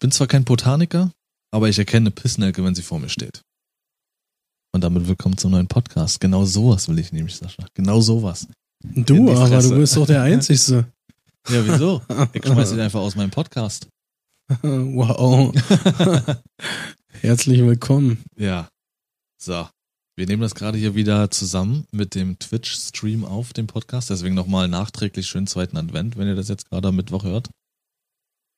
bin zwar kein Botaniker, aber ich erkenne eine Pissnelke, wenn sie vor mir steht. Und damit willkommen zum neuen Podcast. Genau sowas will ich nämlich, Sascha. Genau sowas. Du, aber du bist doch der Einzigste. Ja, wieso? Ich schmeiß dich einfach aus meinem Podcast. wow. Herzlich willkommen. Ja. So. Wir nehmen das gerade hier wieder zusammen mit dem Twitch-Stream auf, dem Podcast. Deswegen nochmal nachträglich schönen zweiten Advent, wenn ihr das jetzt gerade am Mittwoch hört.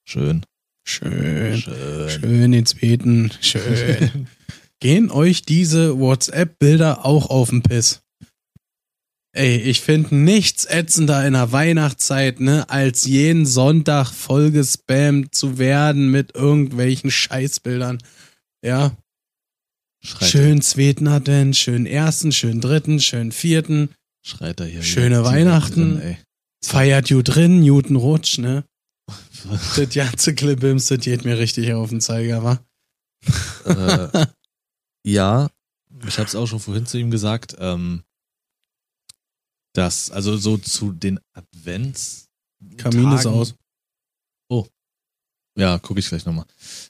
Schön. Schön. Schön. Schön den zweiten. Schön. Gehen euch diese WhatsApp-Bilder auch auf den Piss? Ey, ich finde nichts ätzender in der Weihnachtszeit, ne, als jeden Sonntag vollgespammt zu werden mit irgendwelchen Scheißbildern. Ja, Schreit schön zweiten Advent, schön ersten, schön dritten, schön vierten. Er, schreit er hier. Schöne Weihnachten. Drin, Feiert you drin, Newton Rutsch, ne? Das ganze Klibims, das geht mir richtig auf den Zeiger, wa? äh, ja, ich habe es auch schon vorhin zu ihm gesagt, ähm, dass, also so zu den Advents. Kamin ist aus. Ja, gucke ich gleich nochmal.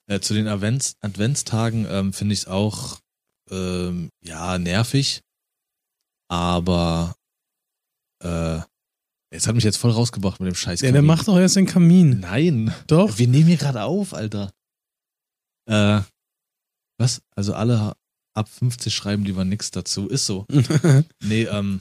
Äh, zu den Advents, Adventstagen ähm, finde ich es auch ähm, ja nervig, aber äh, es hat mich jetzt voll rausgebracht mit dem Scheiß. Ja, der macht doch erst den Kamin. Nein, Doch. wir nehmen hier gerade auf, Alter. Äh, was? Also alle ab 50 schreiben lieber nix dazu. Ist so. Nee, ähm,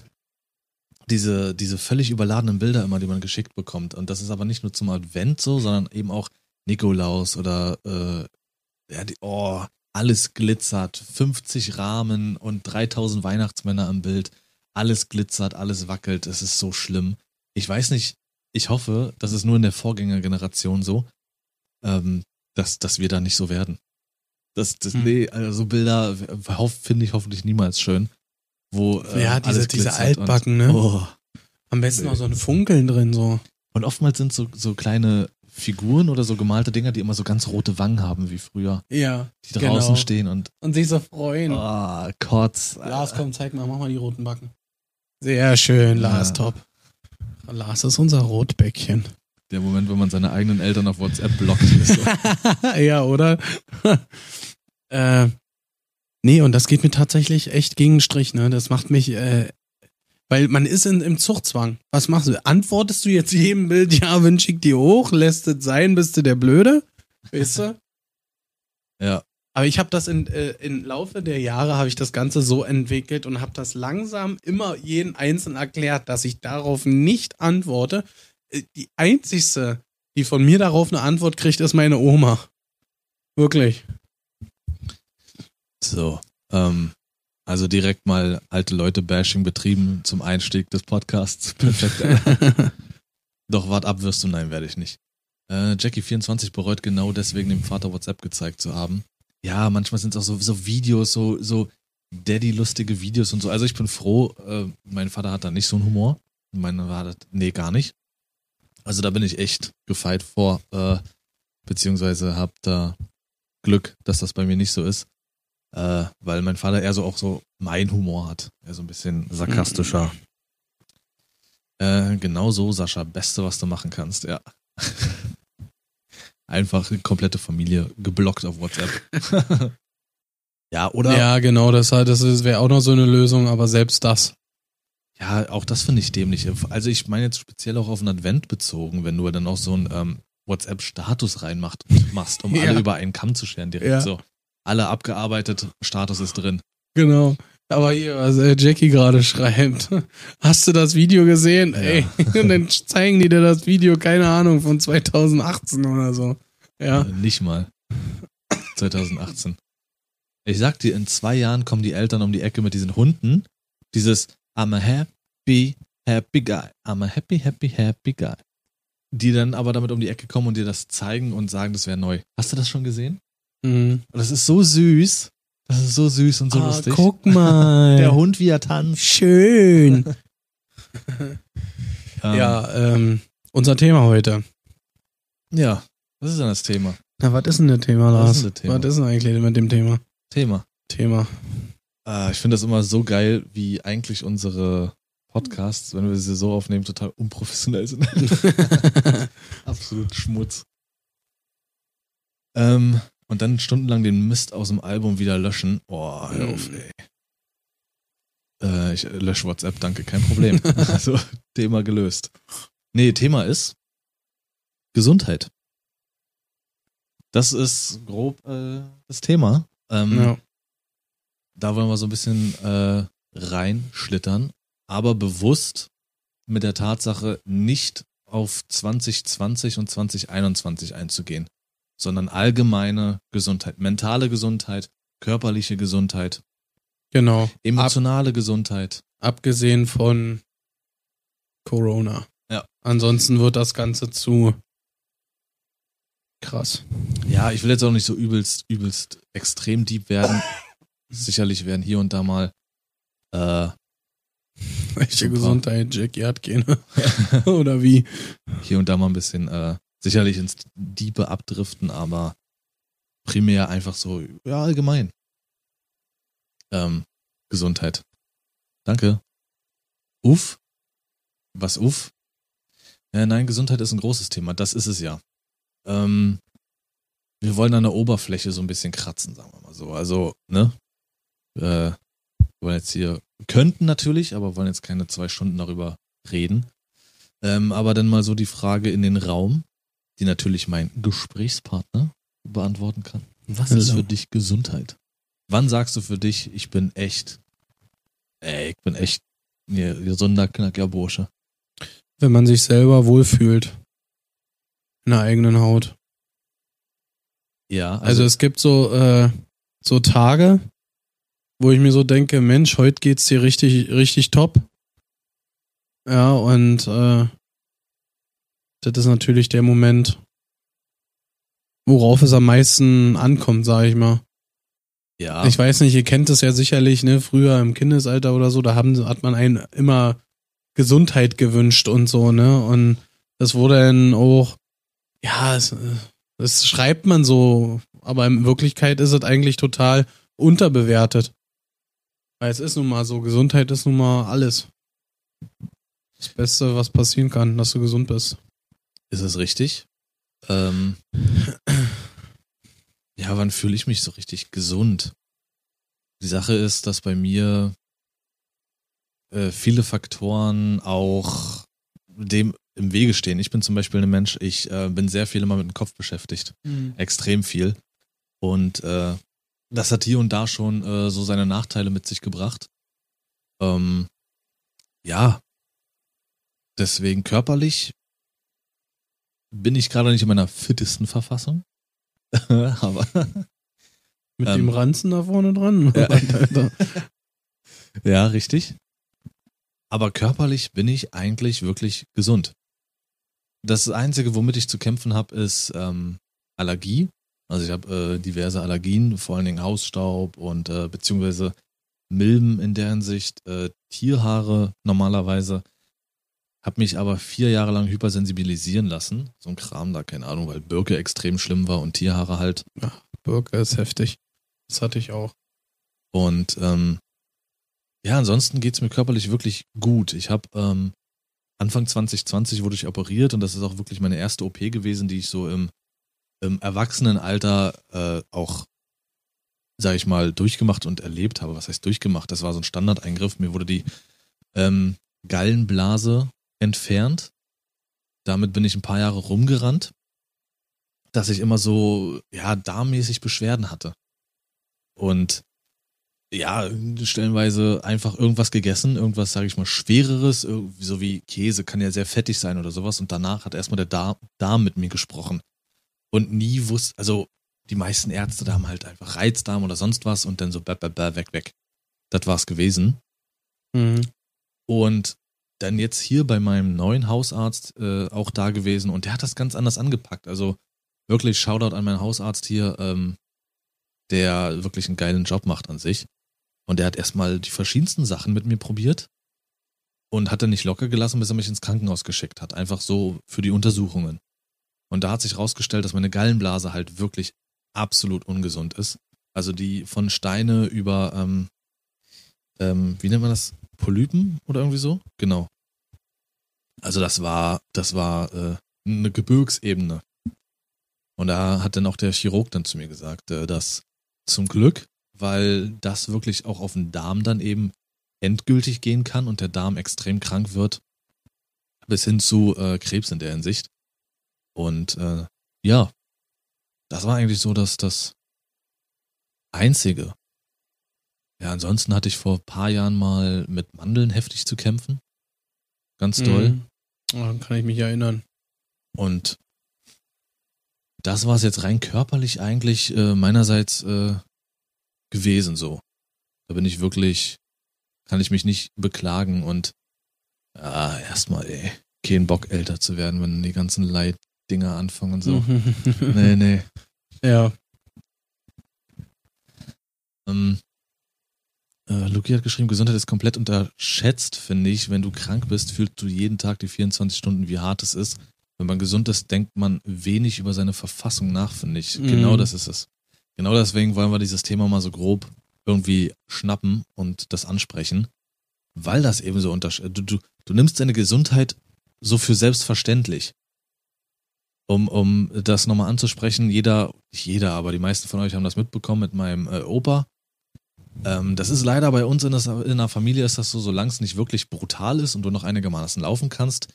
diese, diese völlig überladenen Bilder immer, die man geschickt bekommt. Und das ist aber nicht nur zum Advent so, sondern eben auch Nikolaus oder äh, ja, die, oh, alles glitzert, 50 Rahmen und 3000 Weihnachtsmänner am Bild. Alles glitzert, alles wackelt. Es ist so schlimm. Ich weiß nicht, ich hoffe, das ist nur in der Vorgängergeneration so, ähm, dass, dass wir da nicht so werden. Das, das, Hm. nee, also so Bilder finde ich hoffentlich niemals schön. Wo, äh, Ja, diese- alles diese glitzert Altbacken, und, ne? Oh. Am besten Nee. noch so ein Funkeln drin, so. Und oftmals sind so, so kleine Figuren oder so gemalte Dinger, die immer so ganz rote Wangen haben wie früher, Ja. die draußen Genau. stehen und Und sich so freuen. oh, Kotz. Lars, komm, zeig mal, mach mal die roten Backen. Sehr schön, Lars, Ja. top. Lars ist unser Rotbäckchen. Der Moment, wenn man seine eigenen Eltern auf WhatsApp blockt, ja, oder? äh, nee, und das geht mir tatsächlich echt gegen den Strich, ne? Das macht mich, äh, weil man ist in, im Zuchtzwang. Was machst du? Antwortest du jetzt jedem Bild, ja, wünsch ich dir hoch, lässt es sein, bist du der Blöde? Weißt du? ja. Aber ich habe das in, äh, im Laufe der Jahre habe ich das Ganze so entwickelt und habe das langsam immer jeden Einzelnen erklärt, dass ich darauf nicht antworte. Äh, Die einzigste, die von mir darauf eine Antwort kriegt, ist meine Oma. Wirklich. So. Ähm, also direkt mal alte Leute-Bashing betrieben zum Einstieg des Podcasts. Perfekt. Doch, wart ab, wirst du? Nein, werde ich nicht. Äh, Jackie24 bereut genau deswegen dem Vater WhatsApp gezeigt zu haben. Ja, manchmal sind es auch so, so Videos, so, so Daddy-lustige Videos und so. Also ich bin froh, äh, mein Vater hat da nicht so einen Humor. Meine war das, nee, gar nicht. Also da bin ich echt gefeit vor, äh, beziehungsweise hab da Glück, dass das bei mir nicht so ist. Äh, weil mein Vater eher so auch so mein Humor hat. Er so ein bisschen sarkastischer. Äh, genau so, Sascha. Beste, was du machen kannst, ja. Einfach die komplette Familie geblockt auf WhatsApp. ja, oder? Ja, genau, das, das wäre auch noch so eine Lösung, aber selbst das. Ja, auch das finde ich dämlich. Also ich meine jetzt speziell auch auf den Advent bezogen, wenn du dann auch so einen ähm, WhatsApp-Status reinmachst, machst, um Ja. alle über einen Kamm zu scheren direkt Ja. so. Alle abgearbeitet, Status ist drin. Genau. Aber hier, was äh, Jackie gerade schreibt. Hast du das Video gesehen? Ja. Ey, und dann zeigen die dir das Video, keine Ahnung, von 2018 oder so. Ja. Äh, nicht mal. 2018. Ich sag dir, in zwei Jahren kommen die Eltern um die Ecke mit diesen Hunden. Dieses I'm a happy, happy guy. I'm a happy, happy, happy guy. Die dann aber damit um die Ecke kommen und dir das zeigen und sagen, das wäre neu. Hast du das schon gesehen? Mhm. Das ist so süß. Das ist so süß und so Ah, lustig. guck mal. Der Hund, wie er tanzt. Schön. Ähm, ja, ähm, unser Thema heute. Ja, was ist denn das Thema? Na, was ist denn das Thema, Was Lars? ist das Thema? Was ist denn eigentlich mit dem Thema? Thema. Thema. Äh, ich finde das immer so geil, wie eigentlich unsere Podcasts, wenn wir sie so aufnehmen, total unprofessionell sind. Absolut Schmutz. Ähm, und dann stundenlang den Mist aus dem Album wieder löschen. Oh, hör auf, Mhm. ey. Äh, ich lösche WhatsApp, danke, kein Problem. also, Thema gelöst. Nee, Thema ist Gesundheit. Das ist grob äh, das Thema. Ähm, Ja. Da wollen wir so ein bisschen äh, reinschlittern, aber bewusst mit der Tatsache nicht auf 2020 und 2021 einzugehen, sondern allgemeine Gesundheit, mentale Gesundheit, körperliche Gesundheit, Genau. Ab, emotionale Gesundheit. abgesehen von Corona. Ja. Ansonsten wird das Ganze zu krass. Ja, ich will jetzt auch nicht so übelst, übelst extrem deep werden. Sicherlich werden hier und da mal äh, Welche. Gesundheit, Jackie hat keine. Oder wie? hier und da mal ein bisschen äh, sicherlich ins Diepe abdriften, aber primär einfach so, ja, allgemein. Ähm, Gesundheit. Danke. Uff. Was uff? Ja, nein, Gesundheit ist ein großes Thema, das ist es ja. Ähm, wir wollen an der Oberfläche so ein bisschen kratzen, sagen wir mal so. Also, ne? Äh, wir wollen jetzt hier, könnten natürlich, aber wollen jetzt keine zwei Stunden darüber reden. Ähm, aber dann mal so die Frage in den Raum, die natürlich mein Gesprächspartner beantworten kann. Was ist für dich Gesundheit? Wann sagst du für dich, ich bin echt, ey, ich bin echt ja, gesunder, knackiger Bursche? Wenn man sich selber wohlfühlt. In der eigenen Haut. Ja, Also, also, es gibt so, äh, so Tage, wo ich mir so denke, Mensch, heute geht's dir richtig, richtig top. Ja, und äh, das ist natürlich der Moment, worauf es am meisten ankommt, sag ich mal. ja, Ich weiß nicht, ihr kennt es ja sicherlich, ne, früher im Kindesalter oder so, da haben, hat man einen immer Gesundheit gewünscht und so, ne? Und das wurde dann auch, ja, es, das schreibt man so, aber in Wirklichkeit ist es eigentlich total unterbewertet. Weil es ist nun mal so, Gesundheit ist nun mal alles. Das Beste, was passieren kann, dass du gesund bist. Ist es richtig? Ähm, ja, wann fühle ich mich so richtig gesund? Die Sache ist, dass bei mir äh, viele Faktoren auch dem im Wege stehen. Ich bin zum Beispiel ein Mensch, ich äh, bin sehr viel immer mit dem Kopf beschäftigt. extrem viel. Und äh, das hat hier und da schon äh, so seine Nachteile mit sich gebracht. Ähm, ja, deswegen körperlich bin ich gerade nicht in meiner fittesten Verfassung. Aber Mit Ähm. dem Ranzen da vorne dran. Ja. Ja, richtig. Aber körperlich bin ich eigentlich wirklich gesund. Das Einzige, womit ich zu kämpfen habe, ist ähm, Allergie. Also ich habe äh, diverse Allergien, vor allen Dingen Hausstaub und äh, beziehungsweise Milben in der Hinsicht, äh, Tierhaare normalerweise. Hab mich aber vier Jahre lang hypersensibilisieren lassen. So ein Kram da, keine Ahnung, weil Birke extrem schlimm war und Tierhaare halt. Birke ist heftig. Das hatte ich auch. Und ähm, ja, ansonsten geht's mir körperlich wirklich gut. Ich habe ähm, Anfang 2020 wurde ich operiert und das ist auch wirklich meine erste OP gewesen, die ich so im, im Erwachsenenalter äh, auch, sag ich mal, durchgemacht und erlebt habe. Was heißt durchgemacht? Das war so ein Standardeingriff. Mir wurde die ähm, Gallenblase entfernt. Damit bin ich ein paar Jahre rumgerannt, dass ich immer so, ja, darmmäßig Beschwerden hatte. Und ja, stellenweise einfach irgendwas gegessen, irgendwas, sage ich mal, schwereres, so wie Käse kann ja sehr fettig sein oder sowas. Und danach hat erstmal der Darm, Darm mit mir gesprochen. Und nie wusste, also die meisten Ärzte da haben halt einfach Reizdarm oder sonst was und dann so bäh, bäh, bäh, weg, weg. Das war's gewesen. Mhm. Und dann jetzt hier bei meinem neuen Hausarzt äh, auch da gewesen und der hat das ganz anders angepackt. Also wirklich Shoutout an meinen Hausarzt hier, ähm, der wirklich einen geilen Job macht an sich. Und der hat erstmal die verschiedensten Sachen mit mir probiert und hat dann nicht locker gelassen, bis er mich ins Krankenhaus geschickt hat. Einfach so für die Untersuchungen. Und da hat sich rausgestellt, dass meine Gallenblase halt wirklich absolut ungesund ist. Also die von Steine über, ähm, ähm, wie nennt man das? Polypen oder irgendwie so? Genau. Also das war, das war äh, eine Gebirgsebene. Und da hat dann auch der Chirurg dann zu mir gesagt, äh, dass zum Glück, weil das wirklich auch auf den Darm dann eben endgültig gehen kann und der Darm extrem krank wird, bis hin zu äh, Krebs in der Hinsicht. Und äh, ja, das war eigentlich so, dass das Einzige. Ja, ansonsten hatte ich vor ein paar Jahren mal mit Mandeln heftig zu kämpfen. Ganz doll. Mhm. Daran kann ich mich erinnern. Und das war es jetzt rein körperlich eigentlich äh, meinerseits äh, gewesen so. Da bin ich wirklich, kann ich mich nicht beklagen und ja, erstmal, ey, kein Bock älter zu werden, wenn die ganzen Leitdinger anfangen und so. nee, nee. Ja, Ähm, äh, Luki hat geschrieben, Gesundheit ist komplett unterschätzt, finde ich. Wenn du krank bist, fühlst du jeden Tag die 24 Stunden, wie hart es ist. Wenn man gesund ist, denkt man wenig über seine Verfassung nach, finde ich. Mhm. Genau das ist es. Genau deswegen wollen wir dieses Thema mal so grob irgendwie schnappen und das ansprechen, weil das eben so unterschätzt. Du, du, du nimmst deine Gesundheit so für selbstverständlich. Um, um das nochmal anzusprechen, jeder, nicht jeder, aber die meisten von euch haben das mitbekommen mit meinem äh, Opa. Ähm, das ist leider bei uns in, das, in der Familie ist das so, solange es nicht wirklich brutal ist und du noch einigermaßen laufen kannst,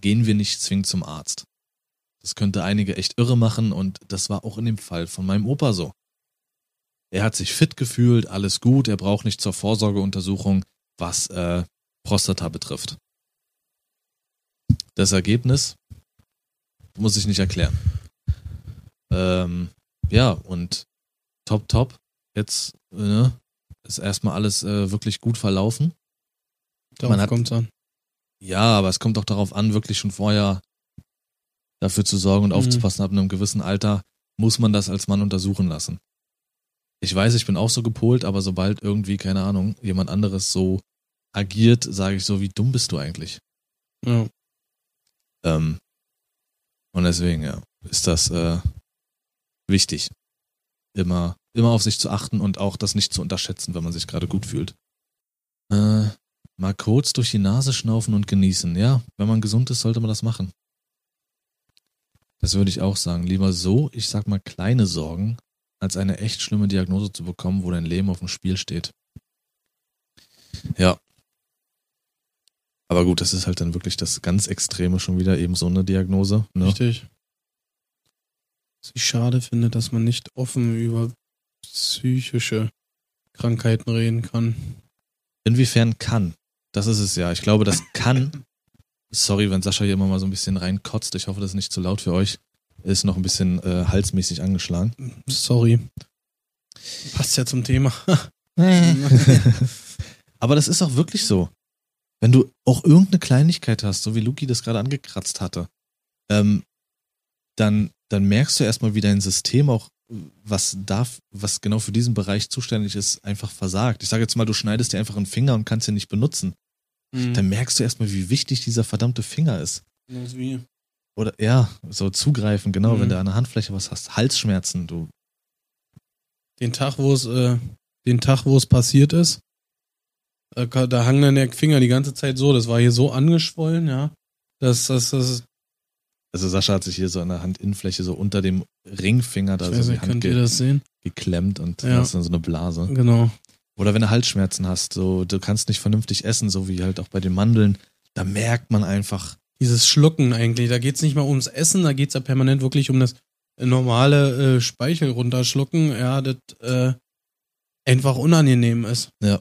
gehen wir nicht zwingend zum Arzt. Das könnte einige echt irre machen und das war auch in dem Fall von meinem Opa so. Er hat sich fit gefühlt, alles gut, er braucht nicht zur Vorsorgeuntersuchung, was äh, Prostata betrifft. Das Ergebnis muss ich nicht erklären. Ähm, ja, und top, top. Jetzt ne, ist erstmal alles äh, wirklich gut verlaufen. darauf hat- kommt's an. Ja, aber es kommt doch darauf an, wirklich schon vorher dafür zu sorgen und Mhm. aufzupassen. Ab einem gewissen Alter muss man das als Mann untersuchen lassen. Ich weiß, ich bin auch so gepolt, aber sobald irgendwie, keine Ahnung, jemand anderes so agiert, sage ich so, wie dumm bist du eigentlich? Ja. Ähm, und deswegen, ja, ist das äh, wichtig. Immer, immer auf sich zu achten und auch das nicht zu unterschätzen, wenn man sich gerade gut fühlt. Äh, mal kurz durch die Nase schnaufen und genießen. Ja, wenn man gesund ist, sollte man das machen. Das würde ich auch sagen. Lieber so, ich sag mal, kleine Sorgen, als eine echt schlimme Diagnose zu bekommen, wo dein Leben auf dem Spiel steht. Ja. Aber gut, das ist halt dann wirklich das ganz Extreme schon wieder, eben so eine Diagnose. Ne? Richtig. Was ich schade finde, dass man nicht offen über psychische Krankheiten reden kann. Inwiefern kann? Das ist es ja. Ich glaube, das kann. Sorry, wenn Sascha hier immer mal so ein bisschen reinkotzt. Ich hoffe, das ist nicht zu laut für euch. Er Ist noch ein bisschen äh, halsmäßig angeschlagen. Sorry. Passt ja zum Thema. Aber das ist auch wirklich so. Wenn du auch irgendeine Kleinigkeit hast, so wie Luki das gerade angekratzt hatte, ähm, dann, dann merkst du erstmal, wie dein System auch, was darf, was genau für diesen Bereich zuständig ist, einfach versagt. Ich sage jetzt mal, du schneidest dir einfach einen Finger und kannst ihn nicht benutzen. Dann merkst du erstmal, wie wichtig dieser verdammte Finger ist. Das wie. Oder ja, so zugreifen, genau, Mhm. wenn du an der Handfläche was hast. Halsschmerzen, du. Den Tag, wo es, äh, den Tag, wo es passiert ist, äh, da hang dann der Finger die ganze Zeit so. Das war hier so angeschwollen, ja. Das, das, das, Also Sascha hat sich hier so an der Handinnenfläche so unter dem Ringfinger da ich so weiß die Hand könnt ihr das sehen? geklemmt und Ja. hast dann so eine Blase. Genau. Oder wenn du Halsschmerzen hast, so du kannst nicht vernünftig essen, so wie halt auch bei den Mandeln, da merkt man einfach, Dieses Schlucken eigentlich, da geht's nicht mal ums Essen, da geht's ja permanent wirklich um das normale äh, Speichel runterschlucken, ja, das äh, einfach unangenehm ist. Ja.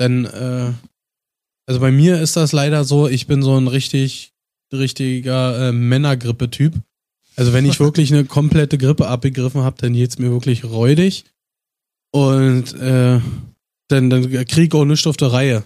Denn, äh, also bei mir ist das leider so, ich bin so ein richtig, richtiger äh, Männergrippe-Typ. Also wenn ich wirklich eine komplette Grippe abgegriffen habe, dann geht's mir wirklich räudig. Und äh, dann, dann krieg ich auch nichts auf der Reihe.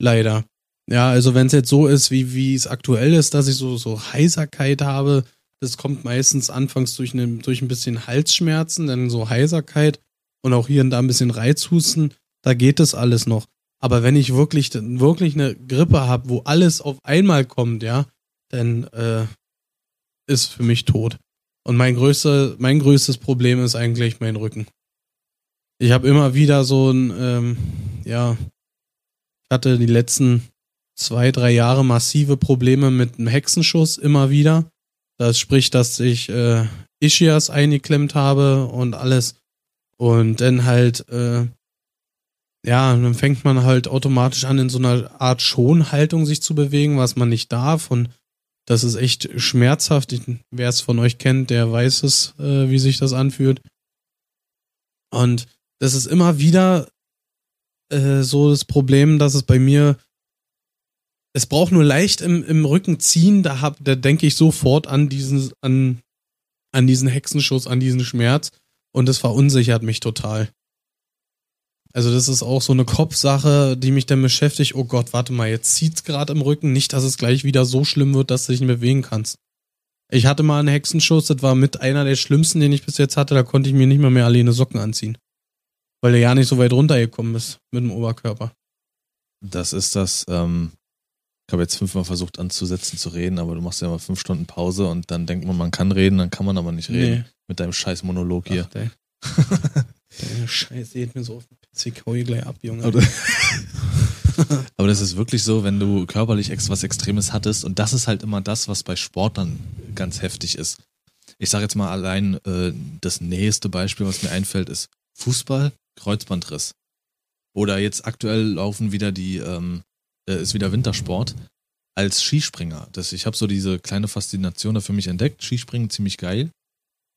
Leider. Ja, also wenn es jetzt so ist, wie wie es aktuell ist, dass ich so so Heiserkeit habe, das kommt meistens anfangs durch, ne, durch ein bisschen Halsschmerzen, dann so Heiserkeit und auch hier und da ein bisschen Reizhusten, da geht das alles noch. Aber wenn ich wirklich wirklich eine Grippe habe, wo alles auf einmal kommt, ja, dann äh, ist für mich tot. Und mein größter, mein größtes Problem ist eigentlich mein Rücken. Ich habe immer wieder so ein, ähm, ja, ich hatte die letzten zwei, drei Jahre massive Probleme mit einem Hexenschuss immer wieder. Das spricht, dass ich äh, Ischias eingeklemmt habe und alles. Und dann halt, äh, ja, dann fängt man halt automatisch an, in so einer Art Schonhaltung sich zu bewegen, was man nicht darf. Und das ist echt schmerzhaft. Wer es von euch kennt, der weiß es, äh, wie sich das anfühlt. Und das ist immer wieder äh, so das Problem, dass es bei mir es braucht nur leicht im, im Rücken ziehen, da hab, da denke ich sofort an diesen, an, an diesen Hexenschuss, an diesen Schmerz und das verunsichert mich total. Also das ist auch so eine Kopfsache, die mich dann beschäftigt. Oh Gott, warte mal, jetzt zieht's gerade im Rücken, nicht, dass es gleich wieder so schlimm wird, dass du dich nicht bewegen kannst. Ich hatte mal einen Hexenschuss, das war mit einer der schlimmsten, den ich bis jetzt hatte, da konnte ich mir nicht mal mehr alleine Socken anziehen. Weil der ja nicht so weit runtergekommen ist mit dem Oberkörper. Das ist das, ähm, ich habe jetzt fünfmal versucht anzusetzen zu reden, aber du machst ja mal fünf Stunden Pause und dann denkt man, man kann reden, dann kann man aber nicht reden. Nee. Mit deinem scheiß Monolog hier. Ach, der Scheiße geht mir so auf Pizzik, hau hier gleich ab, Junge. Aber, aber das ist wirklich so, wenn du körperlich was Extremes hattest und das ist halt immer das, was bei Sportlern ganz heftig ist. Ich sage jetzt mal allein, äh, das nächste Beispiel, was mir einfällt, ist Fußball, Kreuzbandriss. Oder jetzt aktuell laufen wieder die ähm, äh, ist wieder Wintersport als Skispringer. Das, ich habe so diese kleine Faszination da für mich entdeckt. Skispringen ziemlich geil.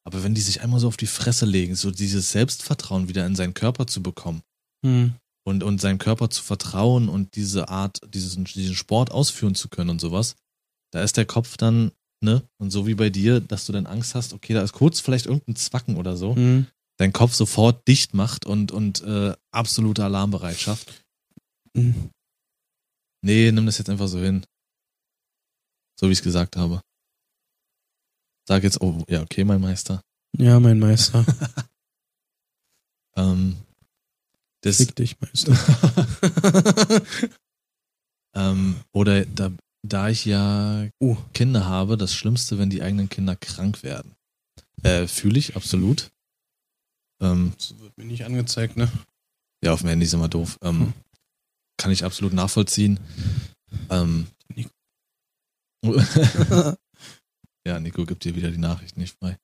Aber wenn die sich einmal so auf die Fresse legen, so dieses Selbstvertrauen wieder in seinen Körper zu bekommen hm. und, und seinem Körper zu vertrauen und diese Art, diesen, diesen Sport ausführen zu können und sowas, da ist der Kopf dann, ne, und so wie bei dir, dass du dann Angst hast, okay, da ist kurz vielleicht irgendein Zwacken oder so, hm. dein Kopf sofort dicht macht und, und äh, absolute Alarmbereitschaft. Hm. Nee, nimm das jetzt einfach so hin. So wie ich es gesagt habe. Sag jetzt, oh, ja, okay, mein Meister. Ja, mein Meister. ähm, das, Fick dich, Meister. ähm, oder da, da ich ja uh. Kinder habe, das Schlimmste, wenn die eigenen Kinder krank werden. Äh, fühle ich, absolut. Ähm, das wird mir nicht angezeigt, ne? Ja, auf dem Handy ist immer doof. Ähm, hm kann ich absolut nachvollziehen. Ähm, ja, Nico gibt dir wieder die Nachricht nicht frei.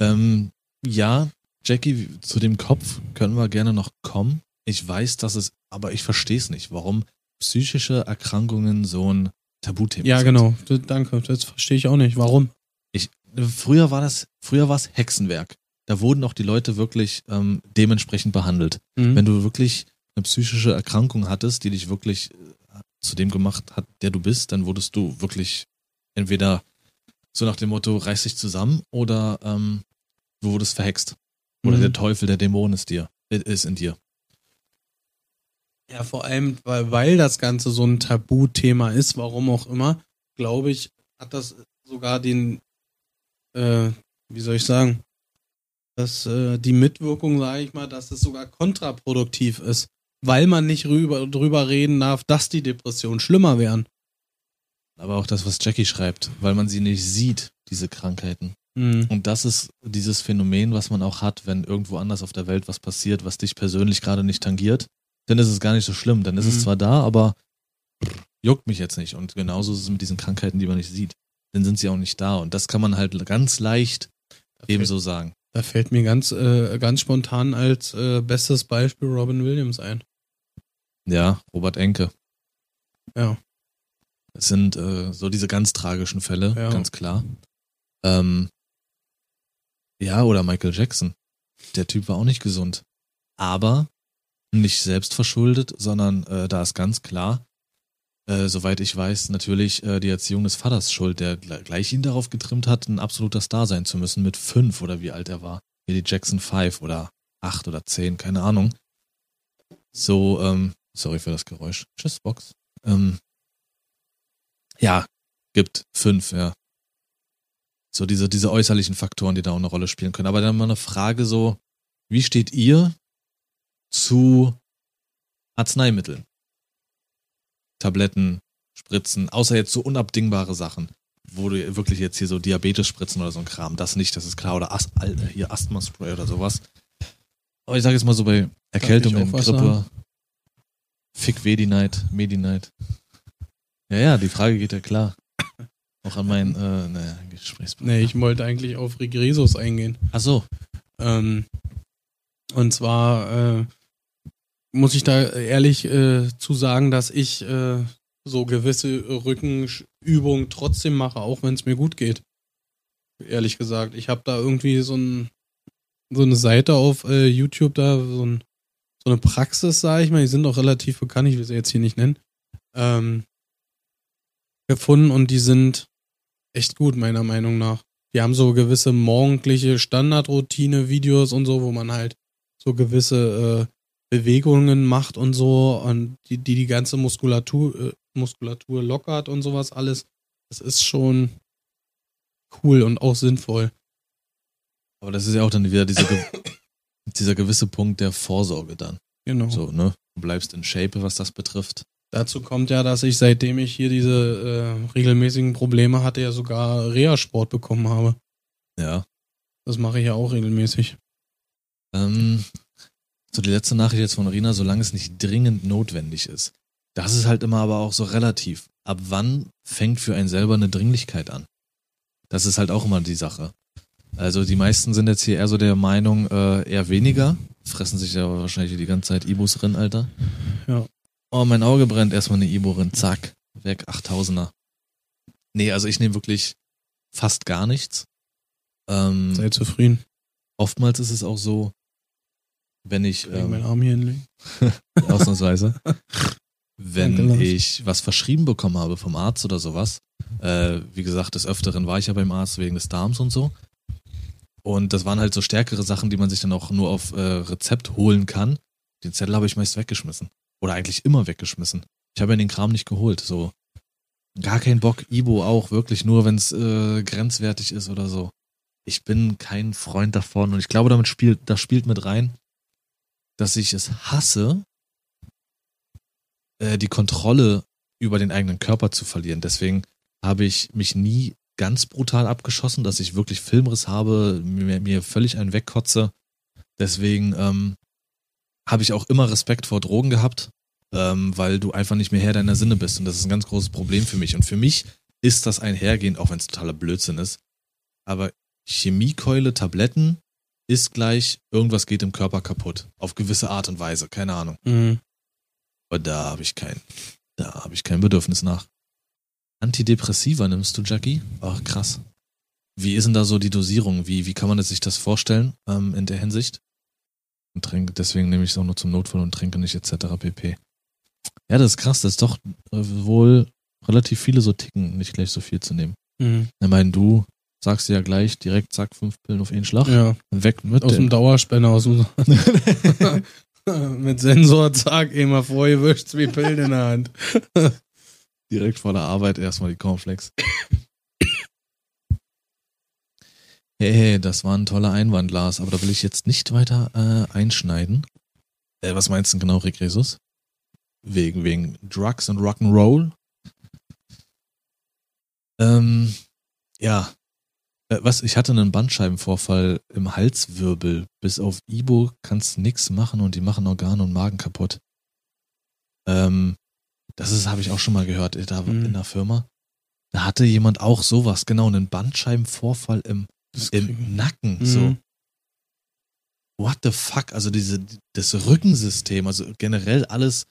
Ähm, ja, Jackie, zu dem Kopf können wir gerne noch kommen. Ich weiß, dass es, aber ich verstehe es nicht, warum psychische Erkrankungen so ein Tabuthema ja, sind. Ja, genau. Danke. Das verstehe ich auch nicht. Warum? Ich, früher war das, früher war es Hexenwerk. Da wurden auch die Leute wirklich ähm, dementsprechend behandelt. Mhm. Wenn du wirklich eine psychische Erkrankung hattest, die dich wirklich äh, zu dem gemacht hat, der du bist, dann wurdest du wirklich entweder so nach dem Motto, reiß dich zusammen oder ähm, du wurdest verhext. Oder mhm. der Teufel, der Dämon ist dir, ist in dir. Ja, vor allem, weil, weil das Ganze so ein Tabuthema ist, warum auch immer, glaube ich, hat das sogar den, äh, wie soll ich sagen, dass äh, die Mitwirkung, sage ich mal, dass es sogar kontraproduktiv ist weil man nicht rüber, drüber reden darf, dass die Depressionen schlimmer wären. Aber auch das, was Jackie schreibt, weil man sie nicht sieht, diese Krankheiten. Mhm. Und das ist dieses Phänomen, was man auch hat, wenn irgendwo anders auf der Welt was passiert, was dich persönlich gerade nicht tangiert, dann ist es gar nicht so schlimm. Dann ist mhm. es zwar da, aber juckt mich jetzt nicht. Und genauso ist es mit diesen Krankheiten, die man nicht sieht. Dann sind sie auch nicht da. Und das kann man halt ganz leicht ebenso sagen. Da fällt mir ganz, äh, ganz spontan als äh, bestes Beispiel Robin Williams ein. Ja, Robert Enke. Ja. Es sind äh, so diese ganz tragischen Fälle, ja. ganz klar. Ähm, ja, oder Michael Jackson. Der Typ war auch nicht gesund. Aber nicht selbst verschuldet, sondern äh, da ist ganz klar, äh, soweit ich weiß, natürlich äh, die Erziehung des Vaters schuld, der gleich ihn darauf getrimmt hat, ein absoluter Star sein zu müssen mit fünf oder wie alt er war. Wie die Jackson Five oder acht oder zehn, keine Ahnung. So, ähm, sorry für das Geräusch. Tschüss, Box. Ähm, ja, gibt fünf, ja. So diese, diese äußerlichen Faktoren, die da auch eine Rolle spielen können. Aber dann mal eine Frage so, wie steht ihr zu Arzneimitteln? Tabletten, Spritzen, außer jetzt so unabdingbare Sachen, wo du wirklich jetzt hier so Diabetes spritzen oder so ein Kram, das nicht, das ist klar, oder Ast hier Asthma-Spray oder sowas. Aber ich sage jetzt mal so bei Erkältungen, Grippe, Fick Wedinite, Medinite. Ja, ja, die Frage geht ja klar. Auch an meinen äh, naja, Gesprächspartner. Nee, ich wollte eigentlich auf Regresus eingehen. Ach so. Ähm, und zwar äh, muss ich da ehrlich äh, zu sagen, dass ich äh, so gewisse Rückenübungen trotzdem mache, auch wenn es mir gut geht. Ehrlich gesagt. Ich habe da irgendwie so, ein, so eine Seite auf äh, YouTube, da so, ein, so eine Praxis, sage ich mal, die sind auch relativ bekannt, ich will sie jetzt hier nicht nennen, ähm, gefunden und die sind echt gut, meiner Meinung nach. Die haben so gewisse morgendliche Standardroutine-Videos und so, wo man halt so gewisse äh, Bewegungen macht und so und die die, die ganze Muskulatur, äh, Muskulatur lockert und sowas alles. Das ist schon cool und auch sinnvoll. Aber das ist ja auch dann wieder dieser, ge dieser gewisse Punkt der Vorsorge dann. Genau. So, ne? Du bleibst in Shape, was das betrifft. Dazu kommt ja, dass ich seitdem ich hier diese äh, regelmäßigen Probleme hatte, ja sogar Reha-Sport bekommen habe. Ja. Das mache ich ja auch regelmäßig. Ähm, so die letzte Nachricht jetzt von Rina, solange es nicht dringend notwendig ist. Das ist halt immer aber auch so relativ. Ab wann fängt für einen selber eine Dringlichkeit an? Das ist halt auch immer die Sache. Also die meisten sind jetzt hier eher so der Meinung, äh, eher weniger. Fressen sich ja wahrscheinlich die ganze Zeit Ibus drin, Alter. Ja. Oh, mein Auge brennt, erstmal eine Ibo drin, zack, weg, 8000er. Nee, also ich nehme wirklich fast gar nichts. Ähm, Sei zufrieden. oftmals ist es auch so, wenn ich Kann ich ähm, meinen Arm hier hinlegen? ausnahmsweise, wenn ich was verschrieben bekommen habe vom Arzt oder sowas. Äh, wie gesagt, des Öfteren war ich ja beim Arzt wegen des Darms und so. Und das waren halt so stärkere Sachen, die man sich dann auch nur auf äh, Rezept holen kann. Den Zettel habe ich meist weggeschmissen. Oder eigentlich immer weggeschmissen. Ich habe ja den Kram nicht geholt. So gar kein Bock. Ibo auch wirklich nur, wenn es äh, grenzwertig ist oder so. Ich bin kein Freund davon und ich glaube, damit spielt, das spielt mit rein, dass ich es hasse, äh, die Kontrolle über den eigenen Körper zu verlieren. Deswegen habe ich mich nie ganz brutal abgeschossen, dass ich wirklich Filmriss habe, mir, mir völlig einen wegkotze. Deswegen ähm, habe ich auch immer Respekt vor Drogen gehabt, ähm, weil du einfach nicht mehr Herr deiner Sinne bist. Und das ist ein ganz großes Problem für mich. Und für mich ist das einhergehend, auch wenn es totaler Blödsinn ist. Aber Chemiekeule, Tabletten ist gleich, irgendwas geht im Körper kaputt. Auf gewisse Art und Weise, keine Ahnung. Mhm. Aber da habe ich kein, da habe ich kein Bedürfnis nach. Antidepressiva nimmst du, Jackie? Ach, krass. Wie ist denn da so die Dosierung? Wie, wie kann man sich das vorstellen ähm, in der Hinsicht? Und trinke, deswegen nehme ich es auch nur zum Notfall und trinke nicht etc. pp. Ja, das ist krass, das ist doch äh, wohl relativ viele so ticken, nicht gleich so viel zu nehmen. Mhm. Ich meine, du sagst ja gleich direkt, zack, fünf Pillen auf einen Schlag. Ja, Weg mit aus dem dem. Dauerspender, aus dem mit Sensor, zack, immer vorgewischt, zwei Pillen in der Hand. direkt vor der Arbeit erstmal die Cornflakes. Hey, hey, das war ein toller Einwand, Lars, aber da will ich jetzt nicht weiter äh, einschneiden. Äh, was meinst du denn genau, Rick Jesus? Wegen, wegen Drugs und Rock'n'Roll? Ähm, ja. Äh, was, ich hatte einen Bandscheibenvorfall im Halswirbel. Bis auf Ibo kannst nix machen und die machen Organe und Magen kaputt. Ähm, das ist, habe ich auch schon mal gehört, da Mhm. in der Firma. Da hatte jemand auch sowas, genau, einen Bandscheibenvorfall im, kriegen- im Nacken. Mhm. So, what the fuck? Also diese, das Rückensystem, also generell alles